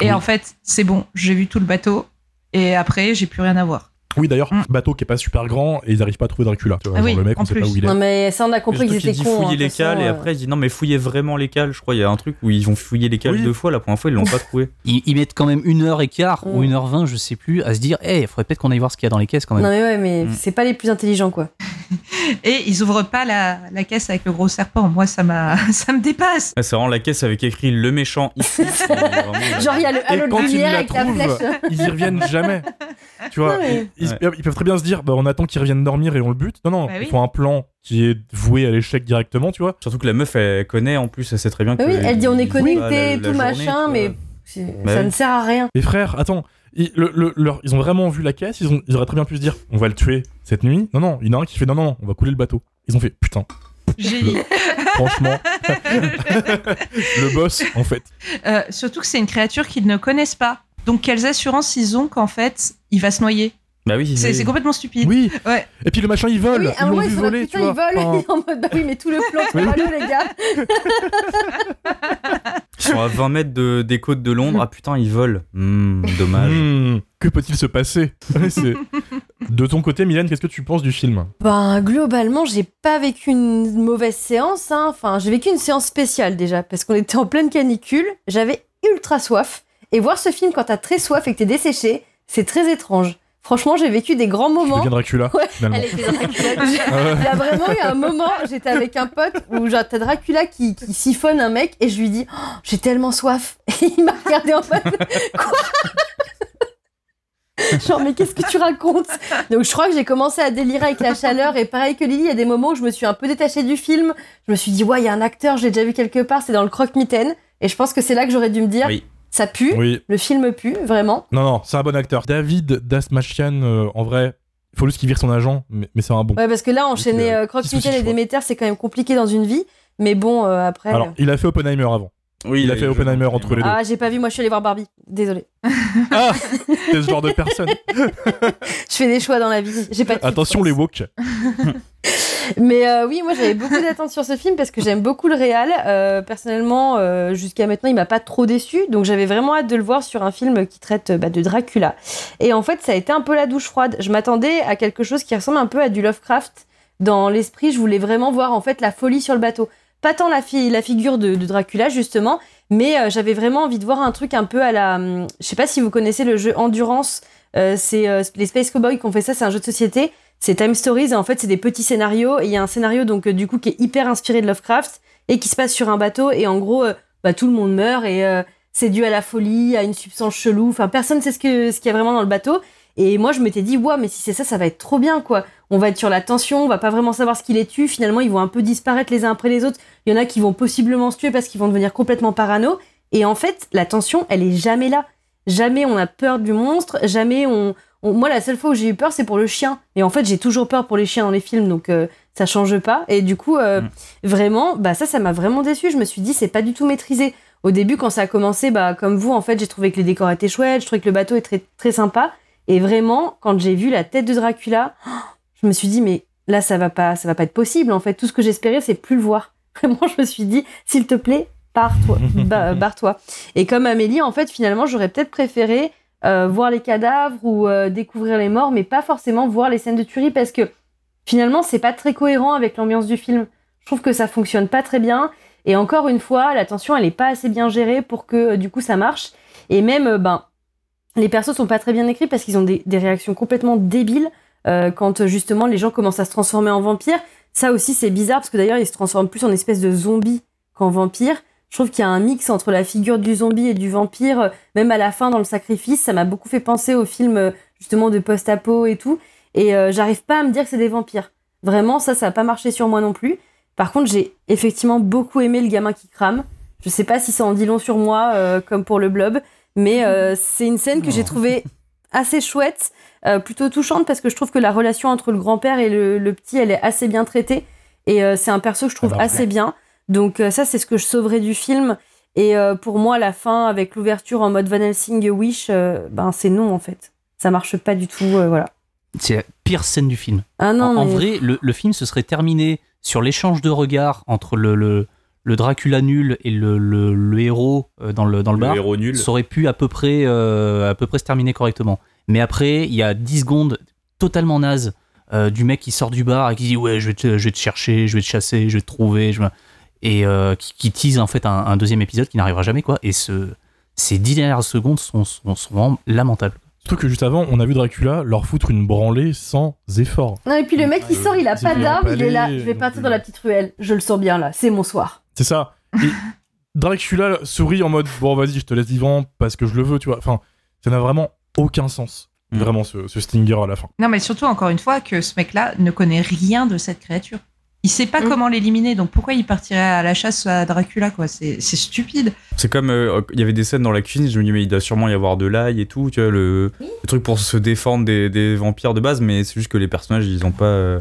Et Oui. en fait, c'est bon, j'ai vu tout le bateau. Et après, j'ai plus rien à voir. Oui, d'ailleurs, bateau qui est pas super grand et ils arrivent pas à trouver Dracula. Tu vois, Ah genre, oui, le mec, on sait pas où il est. Non, mais ça, on a compris qu'ils qu'il étaient dit cons. fouiller hein, les cales façon, et euh. après il dit non mais fouillez vraiment les cales. Je crois il y a un truc où ils vont fouiller les cales Oui. deux fois. La première fois ils l'ont pas trouvé. Ils, ils mettent quand même une heure et quart ou Mm. une heure vingt, je sais plus, à se dire, eh, il faudrait peut-être qu'on aille voir ce qu'il y a dans les caisses quand même. Non, mais ouais, mais Mm. c'est pas les plus intelligents, quoi. Et ils ouvrent pas la, la caisse avec le gros serpent. Moi, ça m'a, ça me dépasse. Ah, C'est vraiment la caisse avec écrit le méchant ici. Vraiment, euh, Genre, il y a le halo de quand ils lumière la avec la trouvent, flèche. ils y reviennent jamais. Tu vois, ils, Ouais. ils peuvent très bien se dire, bah, on attend qu'ils reviennent dormir et on le bute. Non, non, Bah ils oui. font un plan qui est voué à l'échec directement, tu vois. Surtout que la meuf elle connaît en plus elle sait très bien que. Oui, elle dit on est connecté, la- la tout journée, machin, mais Bah ça ne sert à rien. Les frères, attends, ils, le- le- leur- ils ont vraiment vu la caisse, ils, ont, ils auraient très bien pu se dire, on va le tuer cette nuit. Non, non, il y en a un qui fait, non, non, non, on va couler le bateau. Ils ont fait, putain, Génie. franchement, le boss, en fait. Euh, surtout que c'est une créature qu'ils ne connaissent pas. Donc, quelles assurances ils ont qu'en fait, il va se noyer? Bah oui. C'est oui. complètement stupide. Oui, Ouais. et puis le machin, il vole, Oui, à ils l'ont vu ils voler, putain, tu ils vois. volent. Enfin, en mode, bah oui, mais tout le plan, c'est Oui. pas les gars. Ils sont à 20 mètres de- des côtes de Londres. Ah putain ils volent. Hmm, dommage. hmm, que peut-il se passer? De ton côté, Mylène, qu'est-ce que tu penses du film? Ben, globalement, j'ai pas vécu une mauvaise séance. hein. Enfin, j'ai vécu une séance spéciale déjà, parce qu'on était en pleine canicule. J'avais ultra soif. Et voir ce film quand t'as très soif et que t'es desséché, c'est très étrange. Franchement, j'ai vécu des grands Tu moments. deviens Dracula, Ouais, finalement. Elle était Dracula. Il y a vraiment eu un moment, j'étais avec un pote où genre t'as Dracula qui, qui siphonne un mec et je lui dis Oh, j'ai tellement soif et il m'a regardé en mode quoi? Genre mais qu'est-ce que tu racontes? Donc je crois que j'ai commencé à délirer avec la chaleur et pareil que Lily, il y a des moments où je me suis un peu détachée du film. Je me suis dit ouais il y a un acteur, je l'ai déjà vu quelque part, c'est dans le croque-mitaine et je pense que c'est là que j'aurais dû me dire Oui. Ça pue, Oui, le film pue vraiment. non, non, c'est un bon acteur. David Dasmachian, euh, en vrai, il faut juste qu'il vire son agent, mais, mais c'est un bon. Ouais parce que là enchaîner euh, euh, et. Déméter c'est quand même compliqué dans une vie. Mais bon, euh, après. Alors, il a fait Oppenheimer avant. Oui, Il a fait Oppenheimer entre les deux. Ah, j'ai pas vu, moi je suis allée voir Barbie. Désolée. Ah C'est ce genre de personne. Je fais des choix dans la vie. J'ai pas de Attention les woke. Mais euh, oui, moi j'avais beaucoup d'attentes sur ce film parce que j'aime beaucoup le réal. Euh, personnellement, euh, jusqu'à maintenant, il m'a pas trop déçu. Donc j'avais vraiment hâte de le voir sur un film qui traite bah, de Dracula. Et en fait, ça a été un peu la douche froide. Je m'attendais à quelque chose qui ressemble un peu à du Lovecraft. Dans l'esprit, je voulais vraiment voir en fait la folie sur le bateau. Pas tant la, fi- la figure de, Dracula justement, mais euh, j'avais vraiment envie de voir un truc un peu à la. hum, Je sais pas si vous connaissez le jeu Endurance. Euh, c'est euh, les Space Cowboys qui ont fait ça. C'est un jeu de société. C'est Time Stories et en fait c'est des petits scénarios et il y a un scénario donc du coup qui est hyper inspiré de Lovecraft et qui se passe sur un bateau et en gros bah, tout le monde meurt et c'est dû à la folie, à une substance chelou. Enfin personne sait ce ce qu'il y a vraiment dans le bateau et moi je m'étais dit waouh mais si c'est ça ça va être trop bien quoi. On va être sur la tension, on va pas vraiment savoir ce qui les tue. Finalement ils vont un peu disparaître les uns après les autres. Il y en a qui vont possiblement se tuer parce qu'ils vont devenir complètement parano et en fait la tension elle est jamais là. Jamais on a peur du monstre, jamais on, on- moi, la seule fois où j'ai eu peur, c'est pour le chien. Et en fait, j'ai toujours peur pour les chiens dans les films, donc euh, ça change pas. Et du coup, euh, Mm. vraiment, bah ça, ça m'a vraiment déçu. Je me suis dit, c'est pas du tout maîtrisé. Au début, quand ça a commencé, bah comme vous, en fait, j'ai trouvé que les décors étaient chouettes, je trouvais que le bateau est très très sympa. Et vraiment, quand j'ai vu la tête de Dracula, je me suis dit, mais là, ça va pas, ça va pas être possible. En fait, tout ce que j'espérais, c'est plus le voir. Vraiment, je me suis dit, s'il te plaît, barre-toi, ba- barre-toi. Et comme Amélie, en fait, finalement, j'aurais peut-être préféré euh, voir les cadavres ou euh, découvrir les morts, mais pas forcément voir les scènes de tuerie parce que finalement, c'est pas très cohérent avec l'ambiance du film. Je trouve que ça fonctionne pas très bien. Et encore une fois, la tension, elle est pas assez bien gérée pour que euh, du coup ça marche. Et même, ben, les persos sont pas très bien écrits parce qu'ils ont des, réactions complètement débiles euh, quand euh, justement les gens commencent à se transformer en vampires. Ça aussi, c'est bizarre parce que d'ailleurs, ils se transforment plus en espèce de zombies qu'en vampires. Je trouve qu'il y a un mix entre la figure du zombie et du vampire, euh, même à la fin dans le sacrifice. Ça m'a beaucoup fait penser au film justement de post-apo et tout. Et j'arrive pas à me dire que c'est des vampires. Vraiment, ça, ça a pas marché sur moi non plus. Par contre, j'ai effectivement beaucoup aimé le gamin qui crame. Je sais pas si ça en dit long sur moi, comme pour le blob, mais euh, c'est une scène que j'ai trouvée assez chouette, euh, plutôt touchante, parce que je trouve que la relation entre le grand-père et le, le petit, elle est assez bien traitée. Et euh, c'est un perso que je trouve Ah bah, assez bien. Donc ça, c'est ce que je sauverais du film. Et pour moi, la fin, avec l'ouverture en mode Van Helsing Wish, ben c'est non en fait. Ça marche pas du tout, voilà. C'est la pire scène du film. Ah non, en, vrai, le, le film se serait terminé sur l'échange de regards entre le, le, le Dracula nul et le, le, le héros euh, dans le, dans le Le bar. héros nul. Ça aurait pu à peu près, euh, à peu près se terminer correctement. Mais après, il y a 10 secondes, totalement naze euh, du mec qui sort du bar et qui dit ouais je vais te, je vais te chercher, je vais te chasser, je vais te trouver, je vais- et euh, qui, qui tease en fait un, un deuxième épisode qui n'arrivera jamais quoi. Et ce, ces dix dernières secondes sont, sont, sont vraiment lamentables. Surtout que juste avant, on a vu Dracula leur foutre une branlée sans effort. Non, et puis le mec, il sort, il a pas d'arme, il est là. Je vais partir dans la petite ruelle. Je le sens bien là. C'est mon soir. C'est ça. Et Dracula sourit en mode bon vas-y je te laisse vivant parce que je le veux tu vois. Enfin ça n'a vraiment aucun sens. Mm. Vraiment ce, ce Stinger à la fin. Non, mais surtout, encore une fois, que ce mec-là ne connaît rien de cette créature. Il sait pas Mm. comment l'éliminer, donc pourquoi il partirait à la chasse à Dracula, quoi? C'est c'est stupide. C'est comme euh, il y avait des scènes dans la cuisine, je me dis mais il doit sûrement y avoir de l'ail et tout, tu vois le, le truc pour se défendre des, des vampires de base, mais c'est juste que les personnages ils ont pas, euh,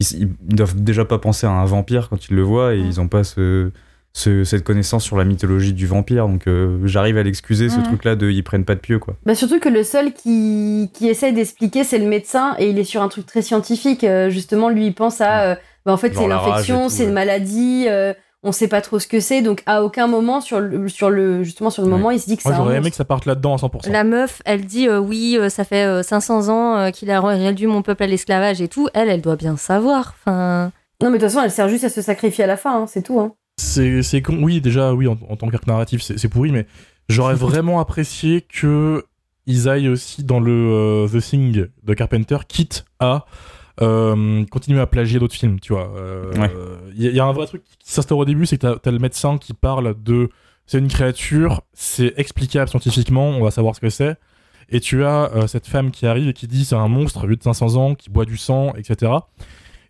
ils, ils doivent déjà pas penser à un vampire quand ils le voient et ils ont pas ce, ce- cette connaissance sur la mythologie du vampire, donc euh, j'arrive à l'excuser ce Mhm. truc-là de ils prennent pas de pieux quoi. Bah surtout que le seul qui, qui essaye d'expliquer, c'est le médecin, et il est sur un truc très scientifique. Euh, justement, lui, il pense à, euh, bah, en fait, c'est une la rage et infection, tout, c'est ouais. une maladie, euh, on sait pas trop ce que c'est, donc à aucun moment, sur le, sur le, justement, sur le moment, il se dit que un j'aurais aimé que ça parte là-dedans à 100%. La meuf, elle dit euh, oui, euh, ça fait euh, 500 ans euh, qu'il a réduit mon peuple à l'esclavage et tout. Elle, elle doit bien savoir. Enfin, Non, mais de toute façon, elle sert juste à se sacrifier à la fin, hein, c'est tout. Hein. C'est c'est con. Oui déjà oui en, en tant qu'arc narratif c'est pourri mais j'aurais vraiment apprécié que ils aillent aussi dans le euh, The Thing de Carpenter quitte à euh, continuer à plagier d'autres films tu vois. Il Ouais. y, a- y a un vrai truc qui s'instaure au début c'est que t'as as le médecin qui parle de c'est une créature c'est explicable scientifiquement on va savoir ce que c'est et tu as euh, cette femme qui arrive et qui dit c'est un monstre vieux de 500 ans qui boit du sang etc.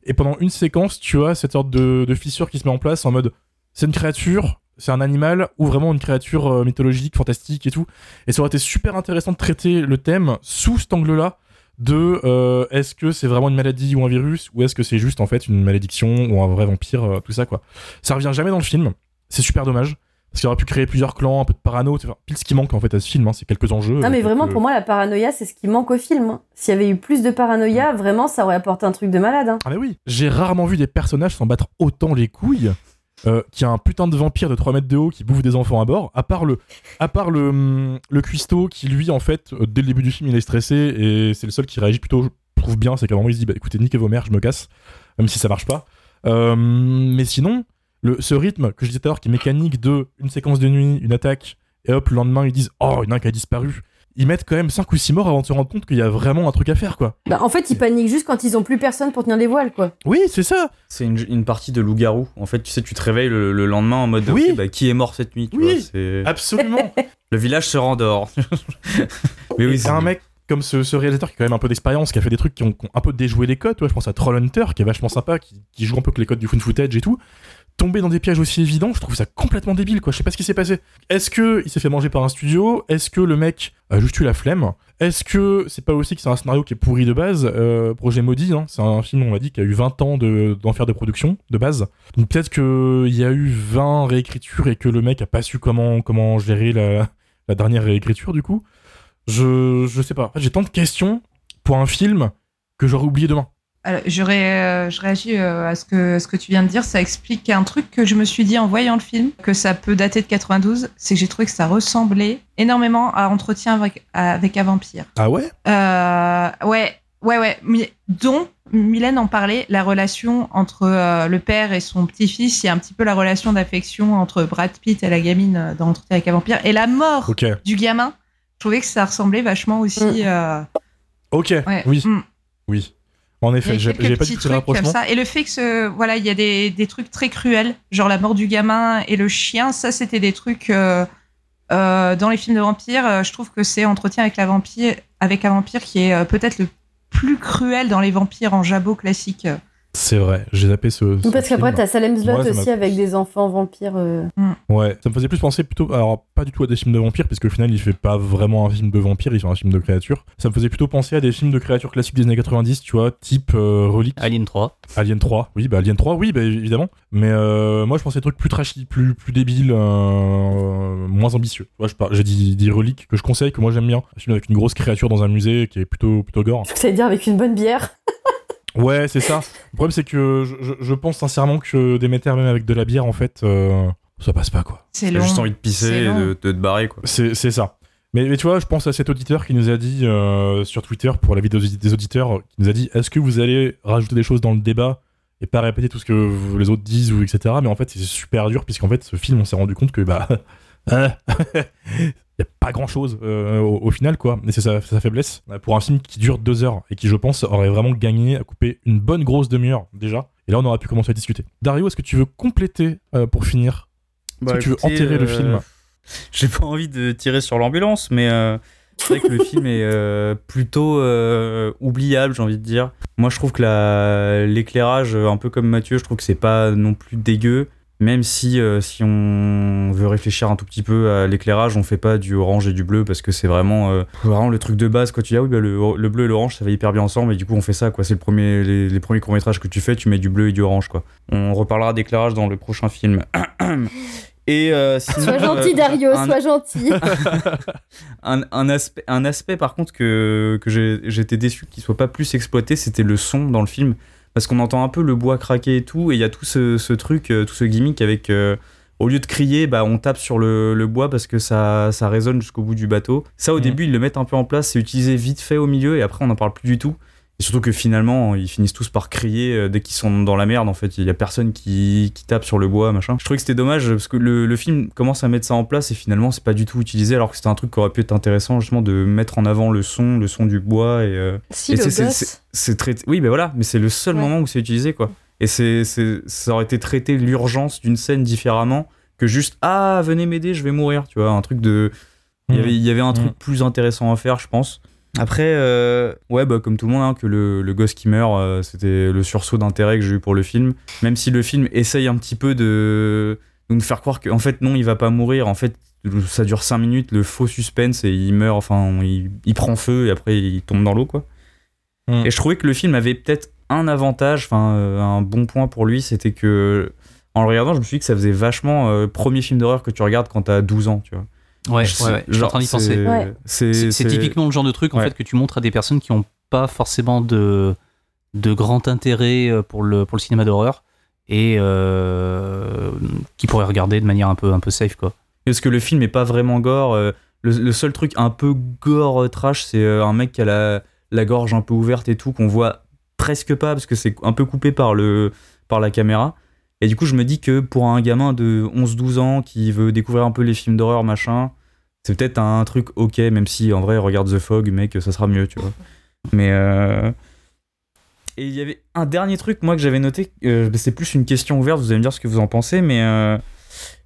Et pendant une séquence, tu as cette sorte de, de fissure qui se met en place en mode c'est une créature, c'est un animal ou vraiment une créature euh, mythologique, fantastique et tout. Et ça aurait été super intéressant de traiter le thème sous cet angle-là de euh, est-ce que c'est vraiment une maladie ou un virus ou est-ce que c'est juste en fait une malédiction ou un vrai vampire, euh, tout ça quoi. Ça revient jamais dans le film, c'est super dommage. Parce qu'il aurait pu créer plusieurs clans, un peu de parano, enfin, pile ce qui manque en fait à ce film, hein, c'est quelques enjeux. Non, mais quelques- vraiment, pour moi, la paranoïa, c'est ce qui manque au film. hein. S'il y avait eu plus de paranoïa, vraiment, ça aurait apporté un truc de malade. hein. Ah mais oui, j'ai rarement vu des personnages s'en battre autant les couilles. Euh, qui a un putain de vampire de 3 mètres de haut qui bouffe des enfants à bord, à part le, à part le, hum, le cuistot qui lui en fait euh, dès le début du film il est stressé et c'est le seul qui réagit plutôt je trouve bien c'est qu'à un moment il se dit bah écoutez niquez vos mères je me casse même si ça marche pas. Euh, mais sinon le, ce rythme que je disais tout à l'heure qui est mécanique de une séquence de nuit une attaque et hop le lendemain ils disent oh il y en a un qui a disparu ils mettent quand même 5 ou 6 morts avant de se rendre compte qu'il y a vraiment un truc à faire quoi Bah, en fait, ils paniquent juste quand ils ont plus personne pour tenir les voiles, quoi. oui c'est ça C'est une, une partie de loup-garou. En fait, tu sais, tu te réveilles le, le lendemain en mode Oui. bah, qui est mort cette nuit tu Oui. vois, absolument Le village se rendort. mais oui, c'est un mec comme ce, ce réalisateur qui a quand même un peu d'expérience, qui a fait des trucs qui ont, qui ont un peu déjoué les codes. Ouais, je pense à Trollhunter, qui est vachement sympa, qui, qui joue un peu avec les codes du fun footage et tout. Tomber dans des pièges aussi évidents, je trouve ça complètement débile, quoi. Je sais pas ce qui s'est passé. Est-ce que il s'est fait manger par un studio? Est-ce que le mec a juste eu la flemme? Est-ce que c'est pas aussi que c'est un scénario qui est pourri de base? Euh, Projet maudit, hein, c'est un film, on l'a dit, qui a eu 20 ans de- d'enfer de, production, de base. Donc peut-être qu'il y a eu 20 réécritures et que le mec a pas su comment, comment gérer la, dernière réécriture, du coup. Je, sais pas. J'ai tant de questions pour un film que j'aurais oublié demain. Alors, je, ré- euh, je réagis euh, à ce que, ce que tu viens de dire. Ça explique un truc que je me suis dit en voyant le film, que ça peut dater de 92. C'est que j'ai trouvé que ça ressemblait énormément à Entretien avec, avec un vampire. Ah ouais? Euh, ouais, ouais, ouais. Mi- Dont Mylène en parlait, la relation entre euh, le père et son petit-fils. Il y a un petit peu la relation d'affection entre Brad Pitt et la gamine dans Entretien avec un vampire. Et la mort du gamin, je trouvais que ça ressemblait vachement aussi. Mm. euh, Ok. ouais. Oui. Mm. Oui. En effet, j'ai pas le trucs comme ça. Et le fait que ce, voilà, il y a des, des trucs très cruels, genre la mort du gamin et le chien, ça c'était des trucs euh, euh, dans les films de vampires. euh, je trouve que c'est Entretien avec la vampire, avec un vampire qui est peut-être le plus cruel dans les vampires en jabot classique. C'est vrai, j'ai zappé ce. ce Parce qu'après, t'as Salem Slot Ouais, ça aussi avec des enfants vampires. euh. Ouais, ça me faisait plus penser plutôt, alors pas du tout à des films de vampires, puisque au final il fait pas vraiment un film de vampire, il fait un film de créatures. Ça me faisait plutôt penser à des films de créatures classiques des années 90, tu vois, type euh, Relic, Alien 3. Alien 3, oui, bah Alien 3, oui, bah évidemment. Mais euh, moi je pensais des trucs plus trashy, plus, plus débiles, euh, moins ambitieux. J'ai dit, dit Relic que je conseille, que moi j'aime bien. Un film avec une grosse créature dans un musée qui est plutôt, plutôt gore. Je ça veut dire avec une bonne bière. Ouais, c'est ça. Le problème, c'est que je, pense sincèrement que Déméter, même avec de la bière, en fait, euh, ça passe pas, quoi. C'est T'as long. juste envie de pisser C'est et long. de, de te barrer, quoi. C'est c'est ça. Mais, mais tu vois, je pense à cet auditeur qui nous a dit euh, sur Twitter, pour la vidéo des auditeurs, qui nous a dit est-ce que vous allez rajouter des choses dans le débat et pas répéter tout ce que vous- les autres disent ou etc. Mais en fait, c'est super dur puisqu'en fait, ce film, on s'est rendu compte que bah, hein, il y a pas grand chose au, au final quoi. Et c'est sa, sa faiblesse pour un film qui dure deux heures et qui, je pense, aurait vraiment gagné à couper une bonne grosse demi-heure déjà. Et là, on aurait pu commencer à discuter. Dario, est-ce que tu veux compléter euh, pour finir? Est-ce que tu veux enterrer le euh, film J'ai pas envie de tirer sur l'ambulance, mais euh, c'est vrai que le film est euh, plutôt euh, oubliable, j'ai envie de dire. Moi, je trouve que la- l'éclairage, euh, un peu comme Mathieu, je trouve que c'est pas non plus dégueu. Même si, euh, si on veut réfléchir un tout petit peu à l'éclairage, on fait pas du orange et du bleu parce que c'est vraiment, euh, vraiment le truc de base. Quand tu dis, ah oui, bah, le, le bleu et l'orange, ça va hyper bien ensemble, et du coup, on fait ça, quoi. C'est le premier, les, les premiers courts-métrages que tu fais, tu mets du bleu et du orange, quoi. On reparlera d'éclairage dans le prochain film. Et euh, sinon, Sois gentil, Dario, un- sois gentil. un, un aspect, un aspect par contre que, que j'étais déçu qu'il soit pas plus exploité, c'était le son dans le film. Parce qu'on entend un peu le bois craquer et tout, et il y a tout ce, ce truc, euh, tout ce gimmick avec. euh, au lieu de crier, bah, on tape sur le, le bois parce que ça, ça résonne jusqu'au bout du bateau. Ça, au Mhm. début, ils le mettent un peu en place, c'est utilisé vite fait au milieu, et après, on n'en parle plus du tout. Et surtout que finalement, ils finissent tous par crier euh, dès qu'ils sont dans la merde. En fait, il y a personne qui, qui tape sur le bois, machin. Je trouvais que c'était dommage parce que le, le film commence à mettre ça en place et finalement, c'est pas du tout utilisé. Alors que c'était un truc qui aurait pu être intéressant justement de mettre en avant le son, le son du bois et. euh, Si, et le c'est- très. Oui, ben voilà, mais c'est le seul Ouais. moment où c'est utilisé, quoi. Et c'est, c'est- ça aurait été traité l'urgence d'une scène différemment que juste ah venez m'aider, je vais mourir, tu vois, un truc de. Il y Mhm. avait, il y avait un truc Mhm. plus intéressant à faire, je pense. Après, euh, ouais, bah, comme tout le monde, hein, que le, le gosse qui meurt, euh, c'était le sursaut d'intérêt que j'ai eu pour le film. Même si le film essaye un petit peu de, de nous faire croire qu'en fait, non, il va pas mourir. En fait, ça dure 5 minutes, le faux suspense, et il meurt, enfin, il, il prend feu et après il tombe dans l'eau, quoi. Mm. Et je trouvais que le film avait peut-être un avantage, enfin, euh, un bon point pour lui, c'était que. En le regardant, je me suis dit que ça faisait vachement premier film d'horreur que tu regardes quand t'as 12 ans, tu vois. Ouais, Je- ouais, ouais, je suis en train d'y c'est- penser. C'est typiquement le genre de truc en fait que tu montres à des personnes qui n'ont pas forcément de, de grand intérêt euh, pour le, pour le cinéma d'horreur et euh, qui pourraient regarder de manière un peu, un peu safe quoi. Parce que le film est pas vraiment gore. euh, le, le seul truc un peu gore trash, c'est un mec qui a la, la gorge un peu ouverte et tout, qu'on voit presque pas parce que c'est un peu coupé par, le, par la caméra. Et du coup, je me dis que pour un gamin de 11-12 ans qui veut découvrir un peu les films d'horreur, machin, c'est peut-être un truc ok, même si en vrai, regarde The Fog, mec, ça sera mieux, tu vois. Mais. euh, Et il y avait un dernier truc, moi, que j'avais noté, euh, c'est plus une question ouverte, vous allez me dire ce que vous en pensez, mais. euh,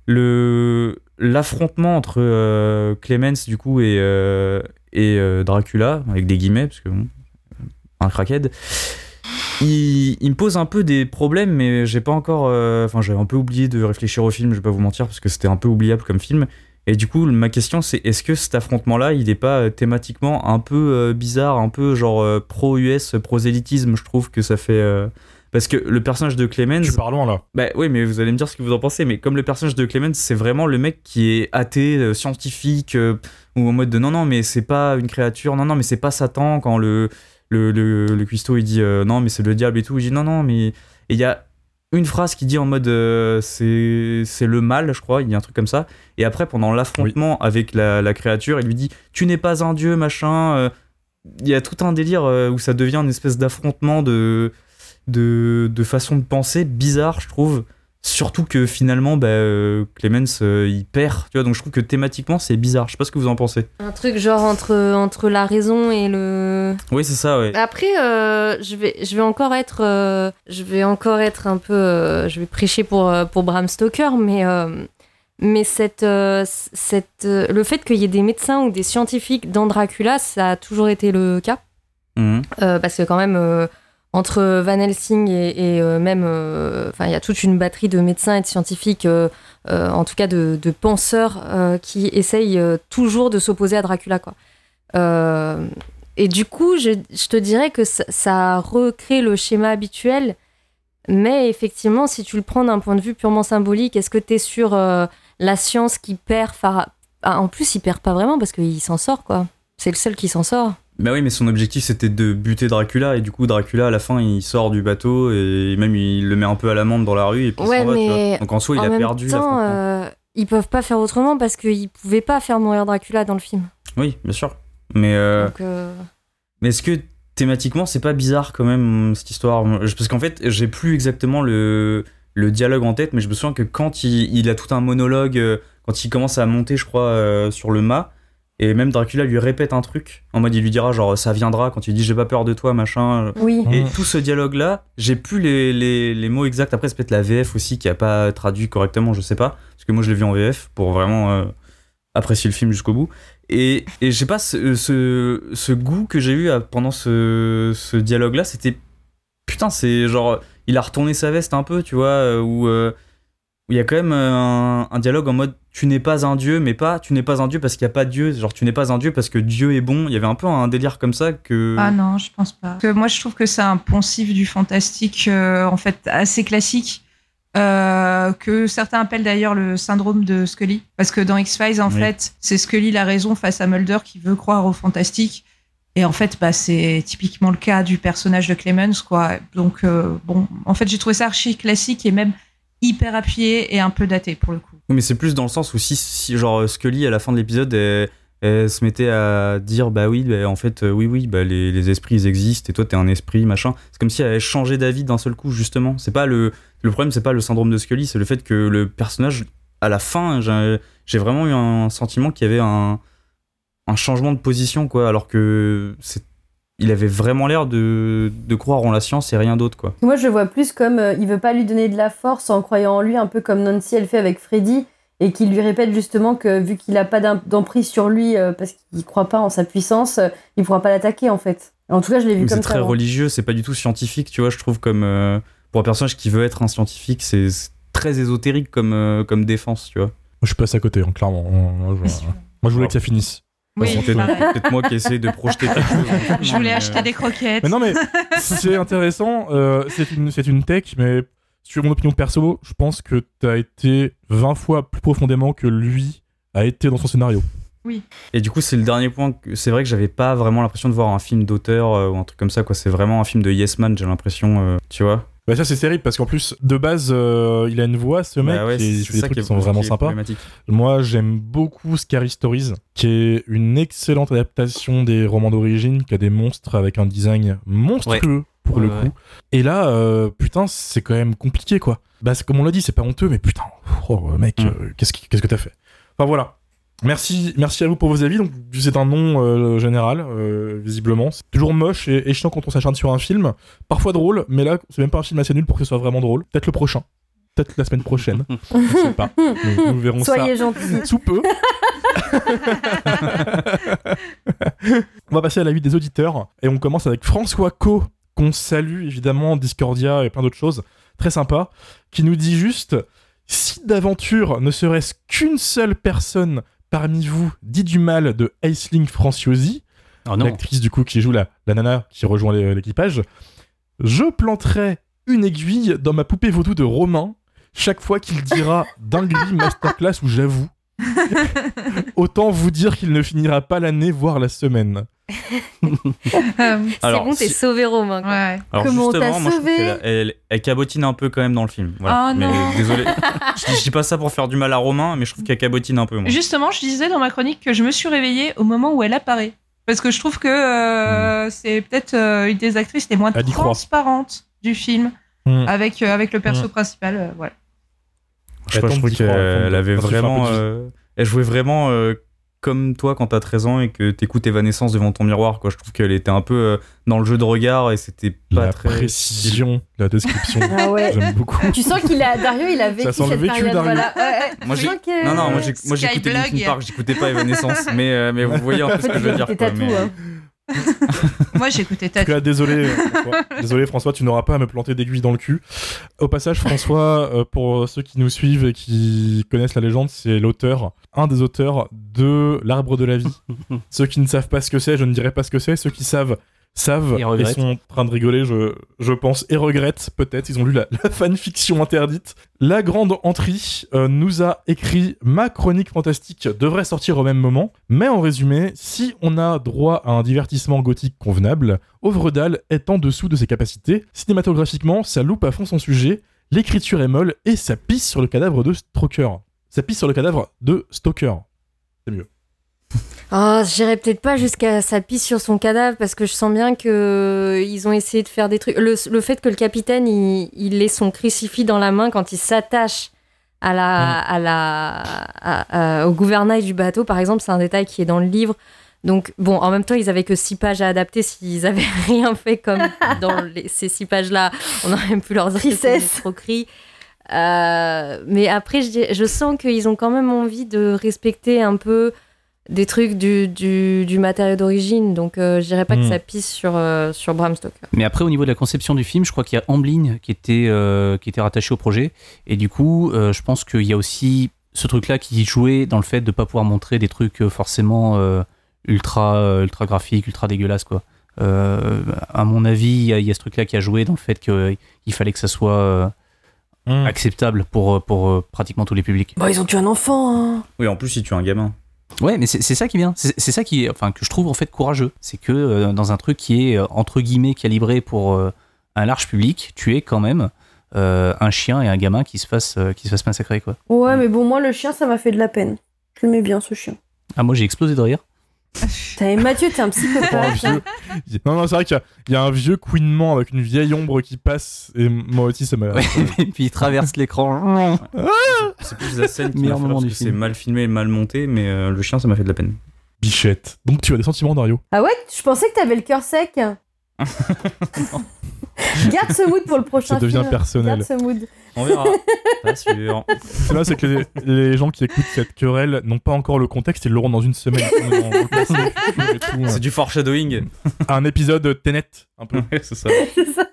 le l'affrontement entre Clemens du coup et et Dracula avec des guillemets parce que bon, un crackhead il, il me pose un peu des problèmes mais j'ai pas encore euh, enfin j'avais un peu oublié de réfléchir au film je vais pas vous mentir parce que c'était un peu oubliable comme film et du coup ma question c'est est-ce que cet affrontement là il est pas euh, thématiquement un peu euh, bizarre un peu genre euh, pro US prosélytisme je trouve que ça fait parce que le personnage de Clemens Tu pars loin là. bah oui, mais vous allez me dire ce que vous en pensez. Mais comme le personnage de Clemens, c'est vraiment le mec qui est athée, euh, scientifique, euh, ou en mode de non, non, mais c'est pas une créature, non, non, mais c'est pas Satan. Quand le, le, le, le cuistot il dit euh, non, mais c'est le diable et tout, il dit non, non, mais. Et il y a une phrase qui dit en mode euh, c'est c'est le mal, je crois, il y a un truc comme ça. Et après, pendant l'affrontement avec la, la créature, il lui dit tu n'es pas un dieu, machin. euh. Il y a tout un délire où ça devient une espèce d'affrontement de de, de façon de penser bizarre, je trouve. Surtout que finalement, bah, euh, Clemens, euh, il perd, tu vois. Donc je trouve que thématiquement, c'est bizarre. Je sais pas ce que vous en pensez. Un truc genre entre, entre la raison et le. Oui, c'est ça, ouais. Après, euh, je, vais, je vais encore être, je vais encore être un peu, je vais prêcher pour, pour Bram Stoker, mais, mais cette, cette, le fait qu'il y ait des médecins ou des scientifiques dans Dracula, ça a toujours été le cas, Mhm. Parce que quand même. Euh, entre Van Helsing et, euh, même, euh, enfin, il y a toute une batterie de médecins et de scientifiques, euh, euh, en tout cas de, penseurs, euh, qui essayent euh, toujours de s'opposer à Dracula, quoi. Euh, et du coup, je, te dirais que ça, recrée le schéma habituel, mais effectivement, si tu le prends d'un point de vue purement symbolique, est-ce que tu es sur euh, la science qui perd Ah, En plus, il perd pas vraiment parce qu'il s'en sort, quoi. C'est le seul qui s'en sort. Bah oui, mais son objectif c'était de buter Dracula et du coup Dracula à la fin il sort du bateau et même il le met un peu à l'amende dans la rue et puis il Ouais, s'en va, tu mais vois. Donc en soi il a perdu temps, l'affrontement. euh, ils peuvent pas faire autrement parce qu'ils pouvaient pas faire mourir Dracula dans le film. Oui, bien sûr. Mais, euh, Donc, euh, mais est-ce que thématiquement, c'est pas bizarre quand même cette histoire? Parce qu'en fait, j'ai plus exactement le, le dialogue en tête, mais je me souviens que quand il, il a tout un monologue, quand il commence à monter, je crois, sur le mât, et même Dracula lui répète un truc, en mode il lui dira genre ça viendra quand il dit j'ai pas peur de toi, machin. Oui. Et Mm. tout ce dialogue-là, j'ai plus les, les, les mots exacts. Après, c'est peut-être la VF aussi qui a pas traduit correctement, je sais pas. Parce que moi, je l'ai vu en VF pour vraiment euh, apprécier le film jusqu'au bout. Et, et je sais pas, ce, ce, ce goût que j'ai eu à- pendant ce, ce dialogue-là, c'était. Putain, c'est genre. Il a retourné sa veste un peu, tu vois, euh, où. euh, où il y a quand même un, un dialogue en mode tu n'es pas un dieu, mais pas tu n'es pas un dieu parce qu'il n'y a pas de dieu, genre tu n'es pas un dieu parce que Dieu est bon. Il y avait un peu un délire comme ça que. Ah non, je pense pas. Parce que moi, je trouve que c'est un poncif du fantastique, euh, en fait, assez classique, euh, que certains appellent d'ailleurs le syndrome de Scully. Parce que dans X-Files, en Oui. fait, c'est Scully la raison face à Mulder qui veut croire au fantastique. Et en fait, bah, c'est typiquement le cas du personnage de Clemens, quoi. Donc, euh, bon, en fait, j'ai trouvé ça archi classique et même hyper appuyé et un peu daté pour le coup. Mais c'est plus dans le sens où si, si genre Scully à la fin de l'épisode se mettait à dire bah oui bah, en fait euh, oui oui bah les, les esprits ils existent et toi t'es un esprit machin c'est comme si elle avait changé d'avis d'un seul coup justement c'est pas le le problème c'est pas le syndrome de Scully c'est le fait que le personnage à la fin j'ai vraiment eu un sentiment qu'il y avait un un changement de position quoi alors que c'est il avait vraiment l'air de, de croire en la science et rien d'autre quoi Moi, je le vois plus comme euh, il veut pas lui donner de la force en croyant en lui, un peu comme Nancy elle fait avec Freddy, et qu'il lui répète justement que vu qu'il a pas d'em- d'emprise sur lui euh, parce qu'il croit pas en sa puissance, euh, il pourra pas l'attaquer en fait. En tout cas, je l'ai vu Mais comme c'est ça. très moi. religieux, c'est pas du tout scientifique, tu vois, je trouve comme euh, pour un personnage qui veut être un scientifique, c'est c'est très ésotérique comme euh, comme défense, tu vois. Moi, je suis passé à côté, hein, clairement. Moi, je, moi, je voulais que ça finisse. Oui, Bon, peut-être moi qui essaie de projeter quelque chose. Je voulais mais, acheter des croquettes. Mais non, mais c'est intéressant. euh, c'est une, c'est une tech, mais sur mon opinion perso, je pense que t'as été 20 fois plus profondément que lui a été dans son scénario. Et du coup, c'est le dernier point. que- C'est vrai que j'avais pas vraiment l'impression de voir un film d'auteur euh, ou un truc comme ça, quoi. C'est vraiment un film de Yes Man, j'ai l'impression, euh, tu vois. Bah, ça, c'est terrible parce qu'en plus, de base, euh, il a une voix, ce mec, Bah ouais, et c'est des ça trucs qui sont vraiment sympas. Moi, j'aime beaucoup Scary Stories, qui est une excellente adaptation des romans d'origine, qui a des monstres avec un design monstrueux pour Ouais, le coup. Et là, euh, putain, c'est quand même compliqué, quoi. Bah, c'est comme on l'a dit, c'est pas honteux, mais putain, oh, mec, Mm. euh, qu'est-ce qu'est-ce que t'as fait? Enfin voilà. Merci, merci à vous pour vos avis. Donc, c'est un nom euh, général, euh, visiblement. C'est toujours moche et, et chiant quand on s'acharne sur un film. Parfois drôle, mais là, c'est même pas un film assez nul pour que ce soit vraiment drôle. Peut-être le prochain. Peut-être la semaine prochaine. Je sais pas. Nous, nous verrons ça Soyez gentils. sous peu. on va passer à la vie des auditeurs et on commence avec François Co, qu'on salue évidemment, Discordia et plein d'autres choses, très sympa, qui nous dit juste si d'aventure ne serait-ce qu'une seule personne parmi vous dit du mal de Aisling Franciosi, Oh non. l'actrice du coup qui joue la, la nana qui rejoint l'équipage, je planterai une aiguille dans ma poupée vaudou de Romain chaque fois qu'il dira dinguerie masterclass ou j'avoue. Autant vous dire qu'il ne finira pas l'année, voire la semaine. Euh, C'est Alors, bon, t'es si- sauvé, Romain. quoi. ouais. Alors Comment justement, je trouve elle, elle cabotine un peu quand même dans le film. Voilà. Oh mais non. désolé, je, dis- je dis pas ça pour faire du mal à Romain, mais je trouve qu'elle cabotine un peu. Moi. Justement, je disais dans ma chronique que je me suis réveillée au moment où elle apparaît. Parce que je trouve que euh, c'est peut-être euh, une des actrices les moins transparentes du film Hmm. avec, euh, avec le perso Hmm. principal. euh, voilà. Je sais pas, je Attends, trouve qu'elle avait vraiment. euh, elle jouait vraiment euh, comme toi quand t'as 13 ans et que t'écoutes Evanescence devant ton miroir. Quoi. Je trouve qu'elle était un peu euh, dans le jeu de regard et c'était pas La très. précision, la description, Ah ouais. j'aime beaucoup. Tu sens qu'il a Dario, il a vécu sent le cette vécu, période. Dario. Voilà. Ouais, ouais. Moi, j'ai- sens que- Non, non, moi j'ai- moi j'écoutais. Linkin Park, j'écoutais pas Evanescence, mais, euh, mais vous voyez un peu ce que je veux dire. Quoi, mais- hein. Moi, j'écoutais cas, désolé, François. désolé François, tu n'auras pas à me planter d'aiguille dans le cul. Au passage, François, euh, pour ceux qui nous suivent et qui connaissent la légende, c'est l'auteur, un des auteurs de L'Arbre de la Vie. ceux qui ne savent pas ce que c'est, je ne dirai pas ce que c'est. Ceux qui savent savent Et et, sont en train de rigoler, je, je pense, et regrettent peut-être. Ils ont lu la, la fanfiction interdite. La grande entrée euh, nous a écrit ma chronique fantastique devrait sortir au même moment, mais en résumé, si on a droit à un divertissement gothique convenable, Ovredal est en dessous de ses capacités. Cinématographiquement, ça loupe à fond son sujet, l'écriture est molle et ça pisse sur le cadavre de Stalker. Ça pisse sur le cadavre de Stalker. C'est mieux. Oh, j'irais peut-être pas jusqu'à sa pisse sur son cadavre parce que je sens bien que euh, ils ont essayé de faire des trucs. Le, le fait que le capitaine il, il ait son crucifix dans la main quand il s'attache à la, à la, à- à- au gouvernail du bateau, par exemple, c'est un détail qui est dans le livre. Donc bon, en même temps, ils avaient que six pages à adapter. S'ils avaient rien fait comme dans les- ces six pages-là, on aurait pu leur dire escroquerie. Euh, mais après, je, je sens qu'ils ont quand même envie de respecter un peu des trucs du, du, du matériau d'origine. Donc, euh, je dirais pas que Mm. ça pisse sur, euh, sur Bram Stoker. Mais après, au niveau de la conception du film, je crois qu'il y a Amblin qui était, euh, qui était rattaché au projet. Et du coup, euh, je pense qu'il y a aussi ce truc-là qui jouait dans le fait de ne pas pouvoir montrer des trucs euh, forcément euh, ultra, ultra graphiques, ultra dégueulasses. Quoi. Euh, à mon avis, il y, a- il y a ce truc-là qui a joué dans le fait qu'il fallait que ça soit euh, Hmm. acceptable pour, pour euh, pratiquement tous les publics. Bon, ils ont tué un enfant. hein. Oui, en plus, si tu es un gamin. Ouais, mais c'est ça qui vient. C'est c'est ça qui est, enfin, que je trouve en fait courageux. C'est que euh, dans un truc qui est euh, entre guillemets calibré pour euh, un large public, tu es quand même euh, un chien et un gamin qui se fasse, euh, qui se fasse massacrer quoi. Ouais, mais bon, moi, le chien, ça m'a fait de la peine. Je l'aimais bien, ce chien. Ah moi j'ai explosé de rire. Et Mathieu, t'es un Oh, un psychopathe. vieux- Non, non, c'est vrai qu'il y a- il y, a un vieux couinement avec une vieille ombre qui passe, et moi aussi, ça m'a. Ouais, et puis il traverse l'écran. C'est plus la scène qui m'a c'est mal filmé et mal monté, mais euh, le chien, ça m'a fait de la peine. Bichette. Donc, tu as des sentiments, Dario? Ah ouais, je pensais que t'avais le cœur sec. Garde ce mood pour le prochain Ça devient film. personnel. Garde ce mood. On verra. Pas sûr. C'est là, c'est que les, les gens qui écoutent cette querelle n'ont pas encore le contexte, ils l'auront dans une semaine. C'est du foreshadowing. Un épisode Tenet, un peu. Ouais, c'est ça. C'est ça.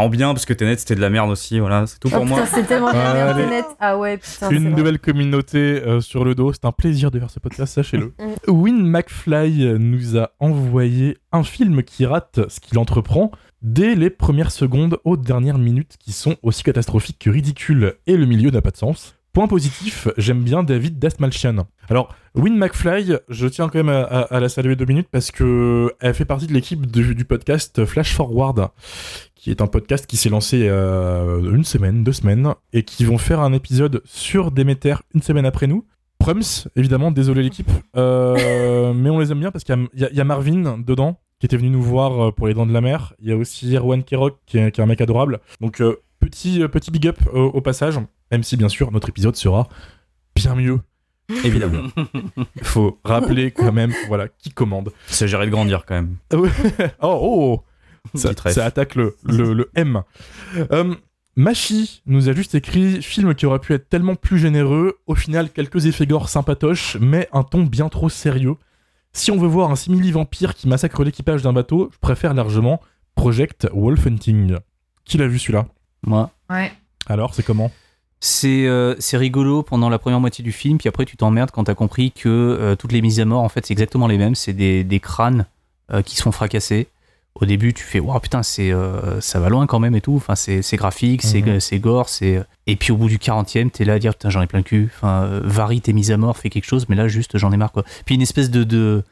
En bien, parce que Tenet, c'était de la merde aussi. Voilà, c'est tout Oh pour moi. putain, c'est tellement de la merde. Tenet. Ah ouais, putain. c'est Une vrai. nouvelle communauté euh, sur le dos. C'est un plaisir de faire ce podcast, sachez-le. Win McFly nous a envoyé un film qui rate ce qu'il entreprend dès les premières secondes aux dernières minutes qui sont aussi catastrophiques que ridicules et le milieu n'a pas de sens. Point positif, j'aime bien David Dastmalchian. Alors, Win McFly, je tiens quand même à, à- à la saluer deux minutes parce que elle fait partie de l'équipe du, du podcast Flash Forward, qui est un podcast qui s'est lancé euh, une semaine, deux semaines, et qui vont faire un épisode sur Demeter une semaine après nous. Prums, évidemment, désolé l'équipe, euh, mais on les aime bien parce qu'il y a- y, Marvin dedans qui était venu nous voir euh, pour les Dents de la Mer. Il y a aussi Erwan Kerok qui est, qui est un mec adorable. Donc euh, petit euh, petit big up au passage, même si bien sûr notre épisode sera bien mieux. Évidemment. Il faut rappeler quand même, voilà, qui commande. C'est géré de grandir quand même. oh oh, ça, Petite ref. ça attaque le, le, le M. Euh, Machi nous a juste écrit film qui aurait pu être tellement plus généreux. Au final, quelques effets gore sympatoches, mais un ton bien trop sérieux. Si on veut voir un simili vampire qui massacre l'équipage d'un bateau, je préfère largement Project Wolf Hunting. Qui l'a vu celui-là? Moi. Ouais. Alors, c'est comment C'est euh, c'est rigolo pendant la première moitié du film, puis après tu t'emmerdes quand t'as compris que euh, toutes les mises à mort, en fait, c'est exactement les mêmes. C'est des, des crânes euh, qui sont fracassés. Au début, tu fais, waouh, putain, c'est, euh, ça va loin quand même et tout. Enfin, c'est c'est graphique, c'est Mhm. c'est gore. c'est Et puis au bout du 40e, t'es là à dire, putain, j'en ai plein le cul. Enfin, varie tes mises à mort, fais quelque chose, mais là, juste, j'en ai marre, quoi. Puis une espèce de. de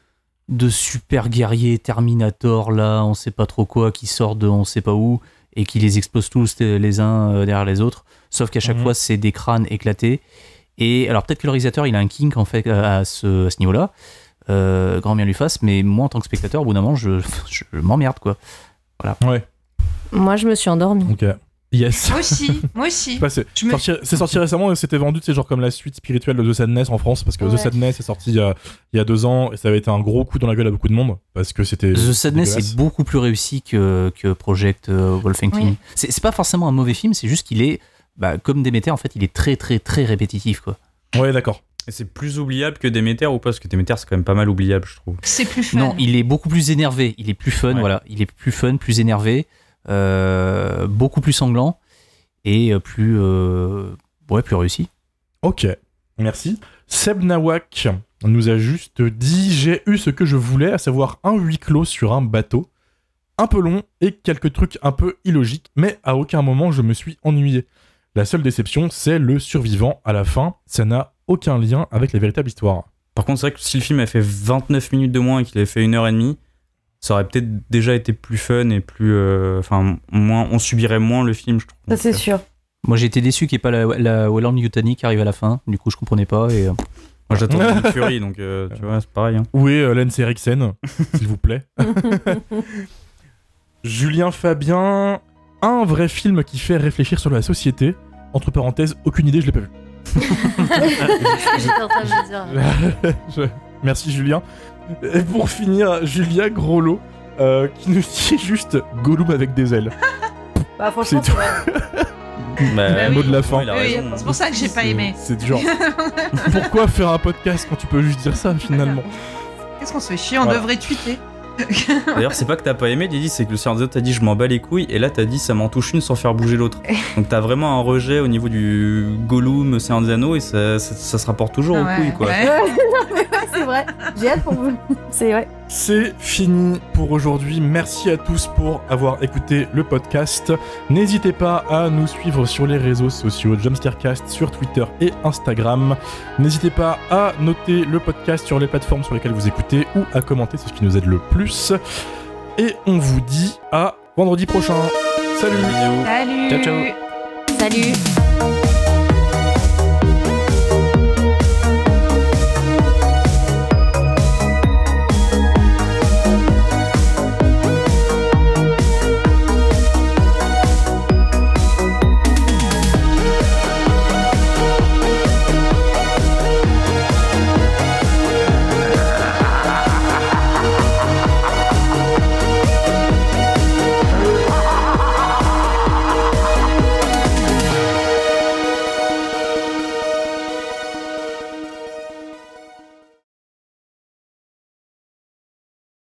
de super guerrier Terminator là, on sait pas trop quoi, qui sort de on sait pas où et qui les explose tous les uns euh, derrière les autres. Sauf qu'à chaque Mhm. fois, c'est des crânes éclatés. Et alors, peut-être que le réalisateur, il a un kink en fait à ce, à ce niveau-là. Euh, grand bien lui fasse, mais moi, en tant que spectateur, au bout d'un moment, je, je, m'emmerde quoi. Ouais, Moi, je me suis endormie. ok. Yes. Moi aussi, moi aussi. c'est me- sorti, c'est sorti récemment et c'était vendu, c'est genre comme la suite spirituelle de The Sadness en France, parce que The. Sadness est sorti il y, a, il y a deux ans et ça avait été un gros coup dans la gueule à beaucoup de monde, parce que c'était. The Sadness est beaucoup plus réussi que, que Project euh, Wolfenstein. Oui. C'est c'est pas forcément un mauvais film, c'est juste qu'il est, bah, comme Demeter, en fait, il est très très très répétitif quoi. Ouais, d'accord. Et c'est plus oubliable que Demeter ou pas? Parce que Demeter, c'est quand même pas mal oubliable, je trouve. C'est plus fun. Non, il est beaucoup plus énervé. Il est plus fun, Ouais. voilà. Il est plus fun, plus énervé, euh, beaucoup plus sanglant et euh, plus, euh, ouais, plus réussi. Ok, merci. Seb Nawak nous a juste dit J'ai eu ce que je voulais, à savoir un huis clos sur un bateau. Un peu long et quelques trucs un peu illogiques, mais à aucun moment je me suis ennuyé. La seule déception, c'est le survivant à la fin. Ça n'a aucun lien avec la véritable histoire. Par contre, c'est vrai que si le film avait fait 29 minutes de moins et qu'il avait fait une heure et demie, ça aurait peut-être déjà été plus fun et plus. euh, Enfin, moins, on subirait moins le film, je trouve. Ça, c'est euh, sûr. Moi, j'ai été déçu qu'il n'y ait pas la, la Welland Yutani qui arrive à la fin. Du coup, je comprenais pas et euh, Moi, j'attends Nick Fury, donc euh, tu vois, c'est pareil. hein. Où est euh, Lance Eriksen, s'il vous plaît Julien Fabien, un vrai film qui fait réfléchir sur la société. Entre parenthèses, aucune idée, je l'ai pas vu. J'étais en train de me dire. Je- Merci Julien. Et pour finir, Julia Groslo, euh, qui nous dit juste Gollum avec des ailes. Bah, franchement, C'est tout. Bah, Bah mot oui. de la fin. Oui, c'est pour ça que j'ai pas aimé. C'est genre. Pourquoi faire un podcast quand tu peux juste dire ça finalement Qu'est-ce qu'on se fait chier On Voilà. devrait tweeter. D'ailleurs, c'est pas que t'as pas aimé, Didi, c'est que le Seigneur des Anneaux t'a dit je m'en bats les couilles, et là t'as dit ça m'en touche une sans faire bouger l'autre. Donc t'as vraiment un rejet au niveau du Gollum, Seigneur des Anneaux, et ça, ça, ça se rapporte toujours aux Ouais, couilles, quoi. ouais. Ouais, c'est vrai. J'ai hâte pour vous. C'est vrai. C'est fini pour aujourd'hui. Merci à tous pour avoir écouté le podcast. N'hésitez pas à nous suivre sur les réseaux sociaux Jumpscarecast sur Twitter et Instagram. N'hésitez pas à noter le podcast sur les plateformes sur lesquelles vous écoutez ou à commenter, c'est ce qui nous aide le plus. Et on vous dit à vendredi prochain. Salut. Salut Ciao, ciao. Salut